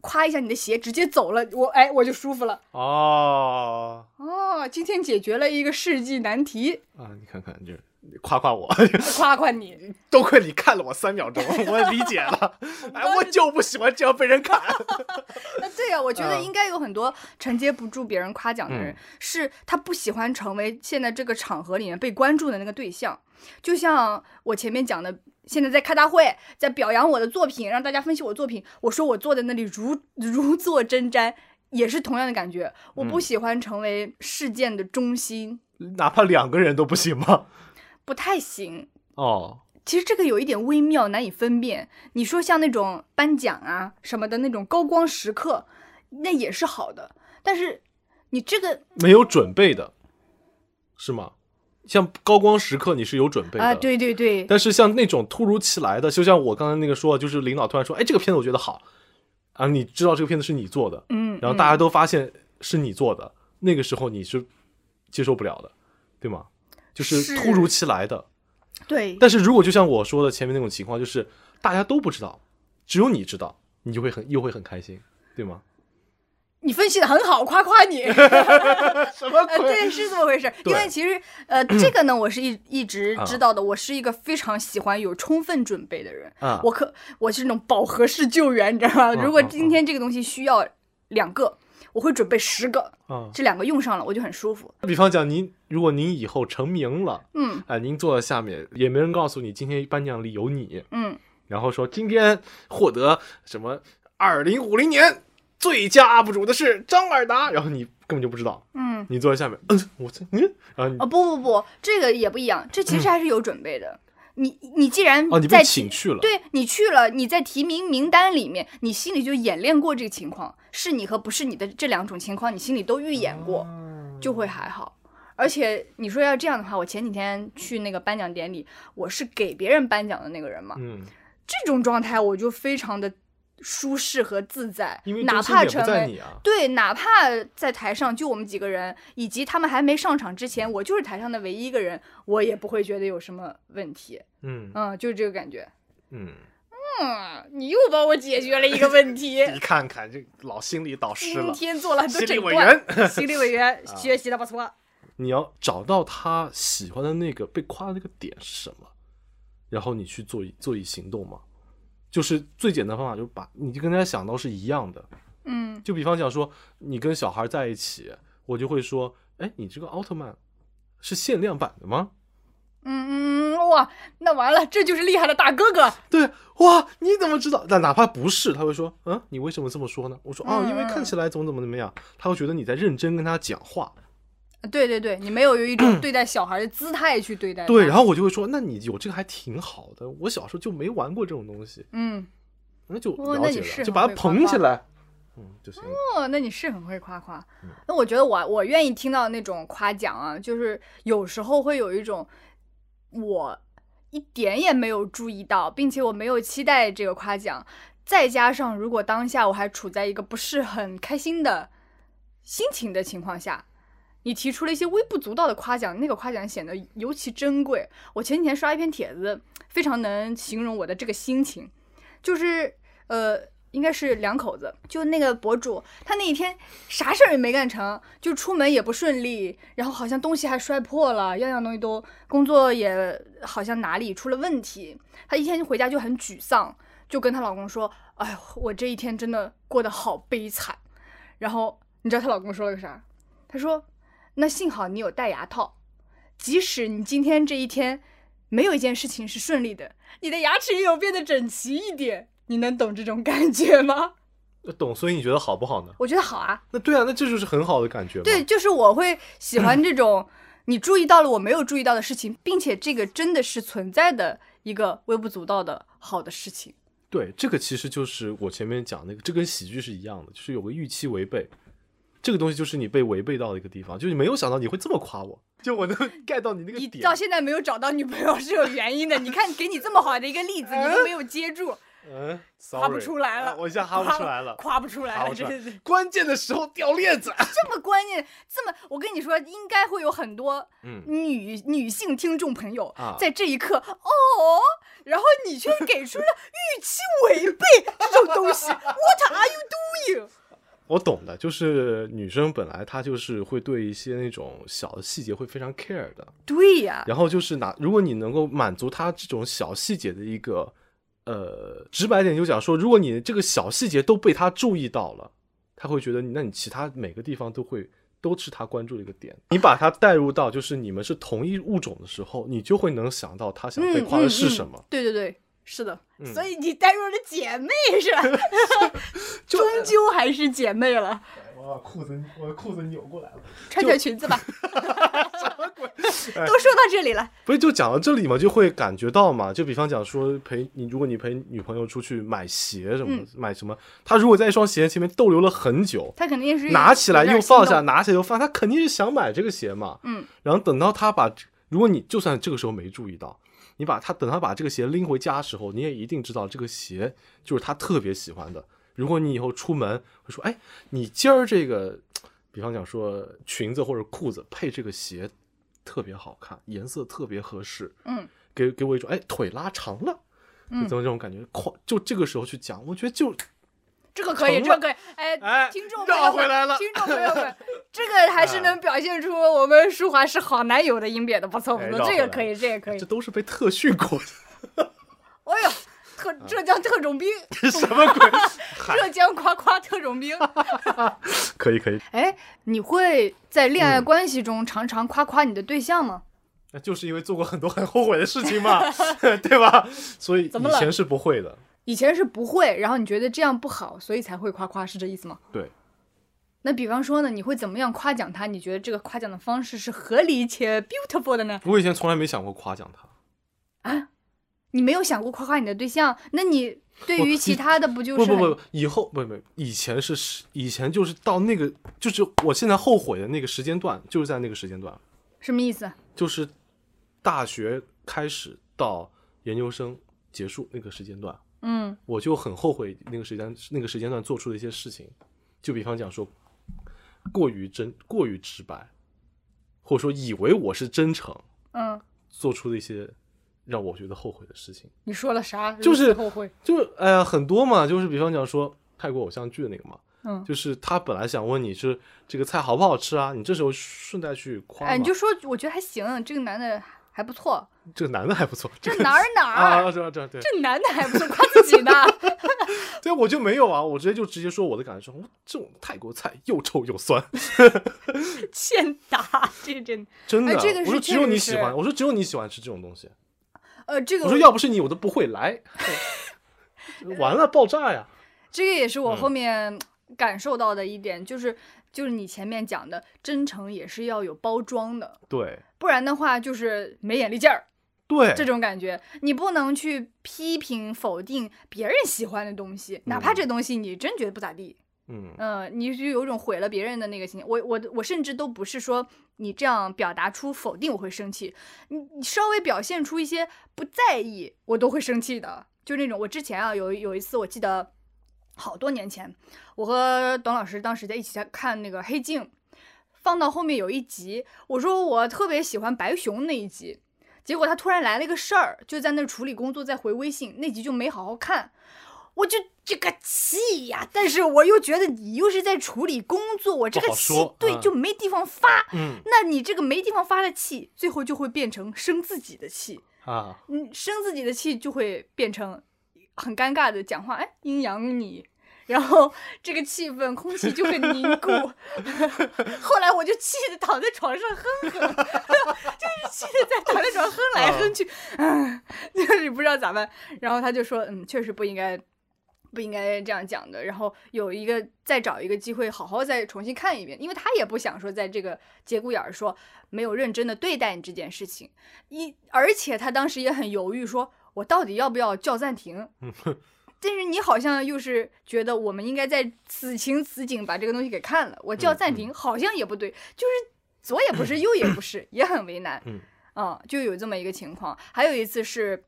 夸一下你的鞋，直接走了，我哎，我就舒服了。哦哦，今天解决了一个世纪难题啊！你看看这。夸夸我，夸夸你，多亏你看了我三秒钟，我理解了。哎，我就不喜欢这样被人看。那对呀，我觉得应该有很多承接不住别人夸奖的人，是他不喜欢成为现在这个场合里面被关注的那个对象。就像我前面讲的，现在在开大会，在表扬我的作品，让大家分析我作品，我说我坐在那里如如坐针毡，也是同样的感觉。我不喜欢成为事件的中心，哪怕两个人都不行吗？不太行哦，其实这个有一点微妙，难以分辨。你说像那种颁奖啊什么的那种高光时刻，那也是好的。但是你这个没有准备的，是吗？像高光时刻你是有准备的啊，对对对。但是像那种突如其来的，就像我刚才那个说，就是领导突然说：“哎，这个片子我觉得好。”啊，你知道这个片子是你做的，嗯，然后大家都发现是你做的，那个时候你是接受不了的，对吗？就是突如其来的，对。但是如果就像我说的前面那种情况，就是大家都不知道，只有你知道，你就会很又会很开心，对吗？你分析的很好，夸夸你。什么鬼？对，是这么回事。因为其实，呃，这个呢，我是一一直知道的。我是一个非常喜欢有充分准备的人。啊，我可我是那种饱和式救援，你知道吗？如果今天这个东西需要两个，我会准备十个。啊，这两个用上了，我就很舒服。比方讲，您如果您以后成名了，嗯，哎，您坐在下面，也没人告诉你今天颁奖礼有你，嗯，然后说今天获得什么二零五零年。最佳 UP 主的是张尔达，然后你根本就不知道，嗯，你坐在下面，嗯，我在，嗯，啊，不不不，这个也不一样，这其实还是有准备的。你你既然哦，你被请去了，对你去了，你在提名名单里面，你心里就演练过这个情况，是你和不是你的这两种情况，你心里都预演过，就会还好。而且你说要这样的话，我前几天去那个颁奖典礼，我是给别人颁奖的那个人嘛，嗯，这种状态我就非常的。舒适和自在，哪怕成为对，哪怕在台上就我们几个人，以及他们还没上场之前，我就是台上的唯一一个人，我也不会觉得有什么问题。嗯嗯，就是这个感觉。嗯嗯，你又帮我解决了一个问题。你看看这老心理导师了，今天做了很多心理委员，心理委员 学习的不错。你要找到他喜欢的那个被夸的那个点是什么，然后你去做做一行动嘛。就是最简单方法，就是把你就跟大家想到是一样的，嗯，就比方讲说，你跟小孩在一起，我就会说，哎，你这个奥特曼是限量版的吗？嗯嗯，哇，那完了，这就是厉害的大哥哥。对，哇，你怎么知道？但哪怕不是，他会说，嗯，你为什么这么说呢？我说，哦，因为看起来怎么怎么怎么样，他会觉得你在认真跟他讲话。对对对，你没有有一种对待小孩的姿态去对待。对，然后我就会说，那你有这个还挺好的。我小时候就没玩过这种东西。嗯，那就了解了，就把它捧起来，嗯就行。哦，那你是很会夸夸。那我觉得我我愿意听到那种夸奖啊，就是有时候会有一种我一点也没有注意到，并且我没有期待这个夸奖，再加上如果当下我还处在一个不是很开心的心情的情况下。你提出了一些微不足道的夸奖，那个夸奖显得尤其珍贵。我前几天刷一篇帖子，非常能形容我的这个心情，就是呃，应该是两口子，就那个博主，他那一天啥事儿也没干成，就出门也不顺利，然后好像东西还摔破了，样样东西都，工作也好像哪里出了问题，她一天回家就很沮丧，就跟她老公说：“哎，我这一天真的过得好悲惨。”然后你知道她老公说了个啥？他说。那幸好你有戴牙套，即使你今天这一天没有一件事情是顺利的，你的牙齿也有变得整齐一点。你能懂这种感觉吗？懂，所以你觉得好不好呢？我觉得好啊。那对啊，那这就是很好的感觉。对，就是我会喜欢这种你注意到了我没有注意到的事情，并且这个真的是存在的一个微不足道的好的事情。对，这个其实就是我前面讲那个，这跟喜剧是一样的，就是有个预期违背。这个东西就是你被违背到的一个地方，就是没有想到你会这么夸我，就我能 get 到你那个点。你到现在没有找到女朋友是有原因的，你看给你这么好的一个例子，你都没有接住，嗯，夸不出来了，我现在哈不出来了，夸不出来了，这是。关键的时候掉链子，这么关键，这么我跟你说，应该会有很多女女性听众朋友在这一刻哦，然后你却给出了预期违背这种东西，What are you doing？我懂的，就是女生本来她就是会对一些那种小的细节会非常 care 的。对呀。然后就是拿，如果你能够满足她这种小细节的一个，呃，直白点就讲说，如果你这个小细节都被她注意到了，她会觉得你，那你其他每个地方都会都是她关注的一个点。你把她带入到就是你们是同一物种的时候，你就会能想到她想被夸的是什么。对对对。是的，所以你带入了姐妹是吧？终究还是姐妹了。我把裤子，我把裤子扭过来了，穿条裙子吧。什么鬼？都说到这里了，不是就讲到这里嘛，就会感觉到嘛。就比方讲说陪你，如果你陪女朋友出去买鞋什么，买什么，她如果在一双鞋前面逗留了很久，她肯定是拿起来又放下，拿起来又放，她肯定是想买这个鞋嘛。嗯。然后等到她把，如果你就算这个时候没注意到。你把他等他把这个鞋拎回家的时候，你也一定知道这个鞋就是他特别喜欢的。如果你以后出门会说，哎，你今儿这个，比方讲说裙子或者裤子配这个鞋特别好看，颜色特别合适，嗯，给给我一种哎腿拉长了，就怎么这种感觉，夸就这个时候去讲，我觉得就这个可以，这个可以，哎，听众绕回来了，听众朋友们，这个还是能表现出我们舒华是好男友的音别的，不错不错，这个可以，这个可以，这都是被特训过的。哎呦，特浙江特种兵，什么鬼？浙江夸夸特种兵，可以可以。哎，你会在恋爱关系中常常夸夸你的对象吗？那就是因为做过很多很后悔的事情嘛，对吧？所以以前是不会的。以前是不会，然后你觉得这样不好，所以才会夸夸，是这意思吗？对。那比方说呢，你会怎么样夸奖他？你觉得这个夸奖的方式是合理且 beautiful 的呢？我以前从来没想过夸奖他。啊？你没有想过夸夸你的对象？那你对于其他的不就是？不不不，以后不不，以前是以前就是到那个，就是我现在后悔的那个时间段，就是在那个时间段。什么意思？就是大学开始到研究生结束那个时间段。嗯，我就很后悔那个时间那个时间段做出的一些事情，就比方讲说，过于真过于直白，或者说以为我是真诚，嗯，做出的一些让我觉得后悔的事情。你说了啥？就是后悔，就哎呀很多嘛，就是比方讲说泰国偶像剧的那个嘛，嗯，就是他本来想问你是这个菜好不好吃啊，你这时候顺带去夸，哎，你就说我觉得还行，这个男的。还不错，这个男的还不错，这哪儿哪儿啊？这这对，这男的还不错，夸自己呢。对，我就没有啊，我直接就直接说我的感受，这种泰国菜又臭又酸，欠打，这真真的，这个我说只有你喜欢，我说只有你喜欢吃这种东西。呃，这个我说要不是你，我都不会来，完了爆炸呀！这个也是我后面感受到的一点，就是。就是你前面讲的，真诚也是要有包装的，对，不然的话就是没眼力劲儿，对，这种感觉，你不能去批评否定别人喜欢的东西，哪怕这东西你真觉得不咋地，嗯嗯，你就有种毁了别人的那个心情。我我我甚至都不是说你这样表达出否定我会生气，你你稍微表现出一些不在意，我都会生气的，就那种我之前啊有有一次我记得。好多年前，我和董老师当时在一起在看那个《黑镜》，放到后面有一集，我说我特别喜欢白熊那一集，结果他突然来了一个事儿，就在那处理工作，在回微信，那集就没好好看，我就这个气呀！但是我又觉得你又是在处理工作，我这个气对就没地方发，嗯，那你这个没地方发的气，最后就会变成生自己的气啊，嗯，生自己的气就会变成。很尴尬的讲话，哎，阴阳你，然后这个气氛空气就会凝固。后来我就气得躺在床上哼哼，就是气得在躺在床上哼来哼去，嗯，就是不知道咋办。然后他就说，嗯，确实不应该，不应该这样讲的。然后有一个再找一个机会，好好再重新看一遍，因为他也不想说在这个节骨眼儿说没有认真的对待你这件事情。一而且他当时也很犹豫说。我到底要不要叫暂停？但是你好像又是觉得我们应该在此情此景把这个东西给看了。我叫暂停好像也不对，就是左也不是 右也不是，也很为难。嗯，就有这么一个情况。还有一次是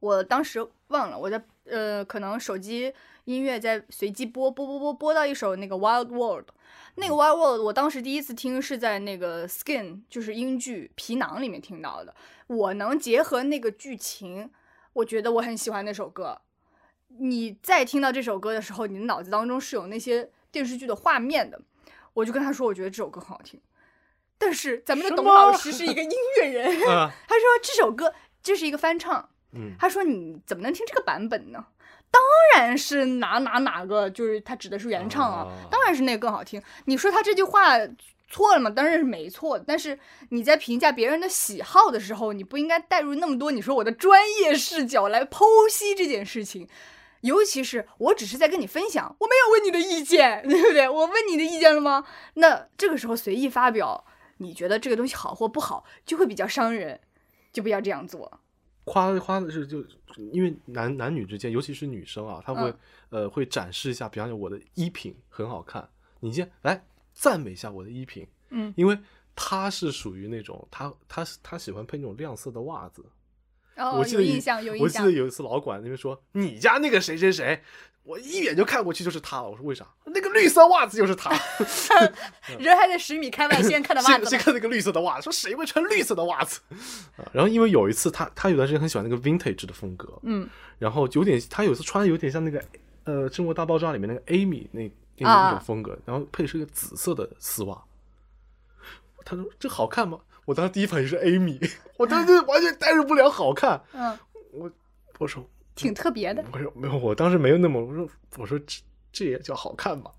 我当时忘了，我在呃，可能手机音乐在随机播播播播播到一首那个 Wild World，那个 Wild World 我当时第一次听是在那个 Skin，就是英剧皮囊里面听到的。我能结合那个剧情。我觉得我很喜欢那首歌。你在听到这首歌的时候，你的脑子当中是有那些电视剧的画面的。我就跟他说，我觉得这首歌很好听。但是咱们的董老师是一个音乐人，他说这首歌这是一个翻唱。他说你怎么能听这个版本呢？当然是哪哪哪个，就是他指的是原唱啊，当然是那个更好听。你说他这句话。错了吗？当然是没错。但是你在评价别人的喜好的时候，你不应该带入那么多你说我的专业视角来剖析这件事情。尤其是我只是在跟你分享，我没有问你的意见，对不对？我问你的意见了吗？那这个时候随意发表，你觉得这个东西好或不好，就会比较伤人，就不要这样做。夸夸的是，就因为男男女之间，尤其是女生啊，她会呃会展示一下，比方说我的衣品很好看，你先来。赞美一下我的衣品，嗯，因为她是属于那种她她她喜欢配那种亮色的袜子，我记得印象有印象。我记得有一次老管那边说你家那个谁谁谁，我一眼就看过去就是他了。我说为啥？那个绿色袜子就是他。人还在十米开外，先看的袜子。先看那个绿色的袜子，说谁会穿绿色的袜子？然后因为有一次他他有段时间很喜欢那个 vintage 的风格，嗯，然后有点他有次穿的有点像那个呃《中国大爆炸》里面那个 Amy 那那种风格，然后配是一个紫色的丝袜。他说这好看吗？我当时第一反应是 Amy，我当时完全代入不了好看。嗯，我我说挺特别的。我说没有，我当时没有那么我说我说这这也叫好看吧？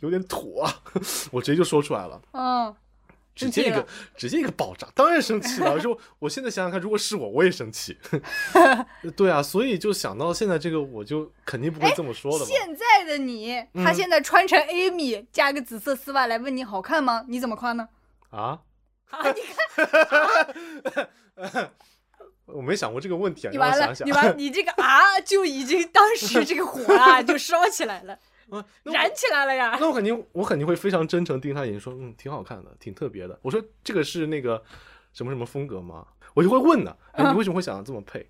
有点土啊！我直接就说出来了。嗯，直接一个直接一个爆炸，当然生气了。我说 我现在想想看，如果是我，我也生气。对啊，所以就想到现在这个，我就肯定不会这么说的。现在的你，他现在穿成 Amy 加个紫色丝袜来问你好看吗？你怎么夸呢？啊？啊！你看，我没想过这个问题啊。你完了，你完，你这个啊，就已经当时这个火啊，就烧起来了，燃起来了呀。那我肯定，我肯定会非常真诚盯他眼睛说，嗯，挺好看的，挺特别的。我说这个是那个什么什么风格吗？我就会问呢，哎，你为什么会想要这么配？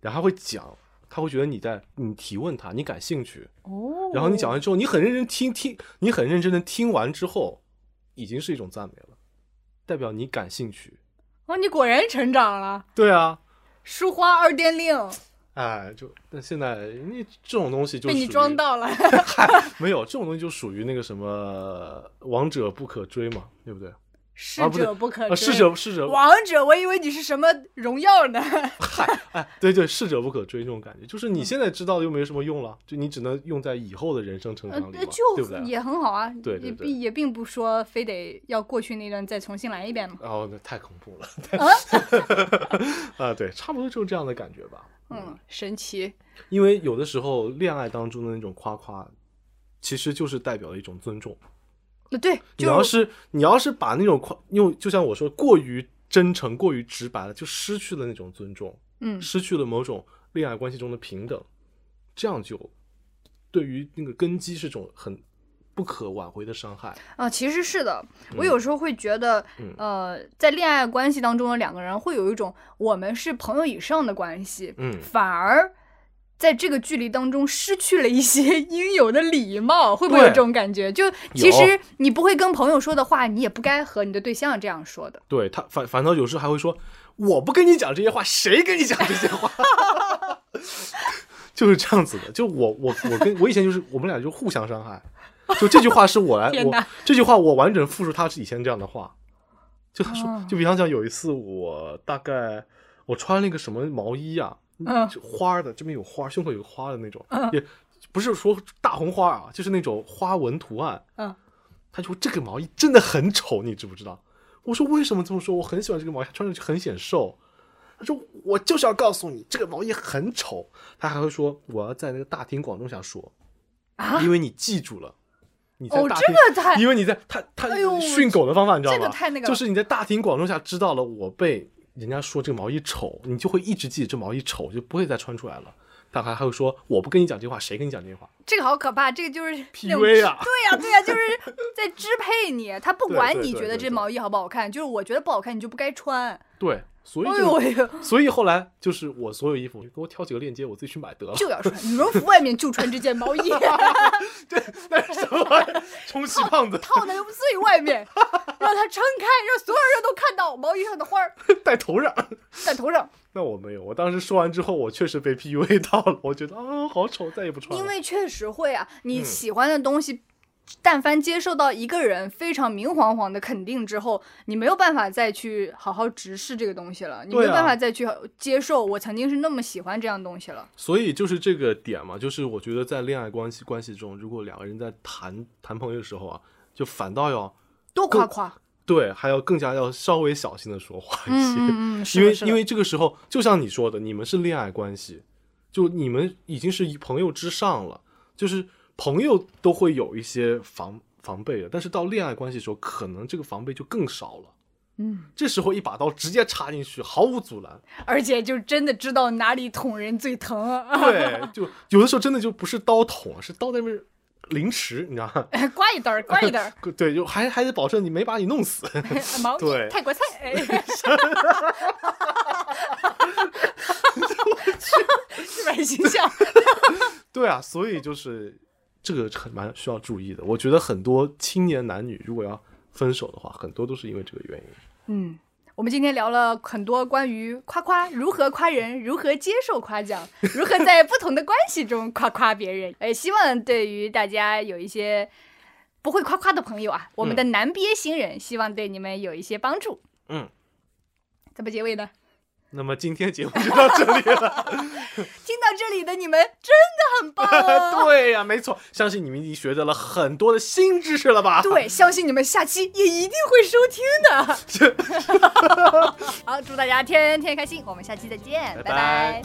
然后他会讲，他会觉得你在你提问他，你感兴趣哦。然后你讲完之后，你很认真听听，你很认真的听完之后，已经是一种赞美了。代表你感兴趣哦，你果然成长了。对啊，书花二点零。哎，就但现在你这种东西就被你装到了。没有这种东西就属于那个什么王者不可追嘛，对不对？逝者不可追，逝者逝者王者，我以为你是什么荣耀呢？嗨，哎，对对，逝者不可追这种感觉，就是你现在知道又没什么用了，就你只能用在以后的人生成长里，对不对？也很好啊，对对对，也并不说非得要过去那段再重新来一遍嘛。哦，那太恐怖了。啊，对，差不多就是这样的感觉吧。嗯，神奇。因为有的时候恋爱当中的那种夸夸，其实就是代表了一种尊重。对，你要是你要是把那种夸用，就像我说，过于真诚、过于直白了，就失去了那种尊重，嗯，失去了某种恋爱关系中的平等，这样就对于那个根基是种很不可挽回的伤害啊。其实是的，我有时候会觉得，呃，在恋爱关系当中的两个人会有一种我们是朋友以上的关系，嗯，反而。在这个距离当中失去了一些 应有的礼貌，会不会有这种感觉？就其实你不会跟朋友说的话，你也不该和你的对象这样说的。对他反反倒有时还会说：“我不跟你讲这些话，谁跟你讲这些话？” 就是这样子的。就我我我跟我以前就是我们俩就互相伤害。就这句话是我来 我这句话我完整复述他是以前这样的话。就他说，就比方讲有一次我大概我穿了一个什么毛衣啊。嗯，花的这边有花，胸口有花的那种，也不是说大红花啊，就是那种花纹图案。嗯，他说这个毛衣真的很丑，你知不知道？我说为什么这么说？我很喜欢这个毛衣，穿上去很显瘦。他说我就是要告诉你，这个毛衣很丑。他还会说我要在那个大庭广众下说啊，因为你记住了，你在大庭，因为你在他他训狗的方法你知道吗？太那个，就是你在大庭广众下知道了我被。人家说这个毛衣丑，你就会一直记这毛衣丑，就不会再穿出来了。他还还会说我不跟你讲这话，谁跟你讲这话？这个好可怕，这个就是 PUA 啊！对呀对呀，就是在支配你。他不管你觉得这毛衣好不好看，就是我觉得不好看，你就不该穿。对。所以就，所以后来就是我所有衣服，你给我挑几个链接，我自己去买得了。就要穿羽绒服，外面就穿这件毛衣。对，那是什么？充气胖子套在最外面，让它撑开，让所有人都看到毛衣上的花儿。戴头上，戴头上。那我没有，我当时说完之后，我确实被 PUA 到了，我觉得啊，好丑，再也不穿。因为确实会啊，你喜欢的东西。但凡接受到一个人非常明晃晃的肯定之后，你没有办法再去好好直视这个东西了，你没有办法再去接受我曾经是那么喜欢这样东西了。所以就是这个点嘛，就是我觉得在恋爱关系关系中，如果两个人在谈谈朋友的时候啊，就反倒要多夸夸，对，还要更加要稍微小心的说话一些，嗯因为因为这个时候就像你说的，你们是恋爱关系，就你们已经是朋友之上了，就是。朋友都会有一些防防备的，但是到恋爱关系的时候，可能这个防备就更少了。嗯，这时候一把刀直接插进去，毫无阻拦，而且就真的知道哪里捅人最疼。对，就有的时候真的就不是刀捅，是刀在那边凌迟，你知道吗？刮一刀，刮一刀。对，就还还得保证你没把你弄死。毛对，泰国菜。是不是很形象？对啊，所以就是这个很蛮需要注意的。我觉得很多青年男女如果要分手的话，很多都是因为这个原因。嗯。我们今天聊了很多关于夸夸如何夸人，如何接受夸奖，如何在不同的关系中夸夸别人。哎，希望对于大家有一些不会夸夸的朋友啊，我们的男憋新人，希望对你们有一些帮助。嗯，怎么结尾呢？那么今天节目就到这里了。听到这里的你们真的很棒。对呀，没错，相信你们已经学到了很多的新知识了吧？对，相信你们下期也一定会收听的。好，祝大家天天开心，我们下期再见，拜拜。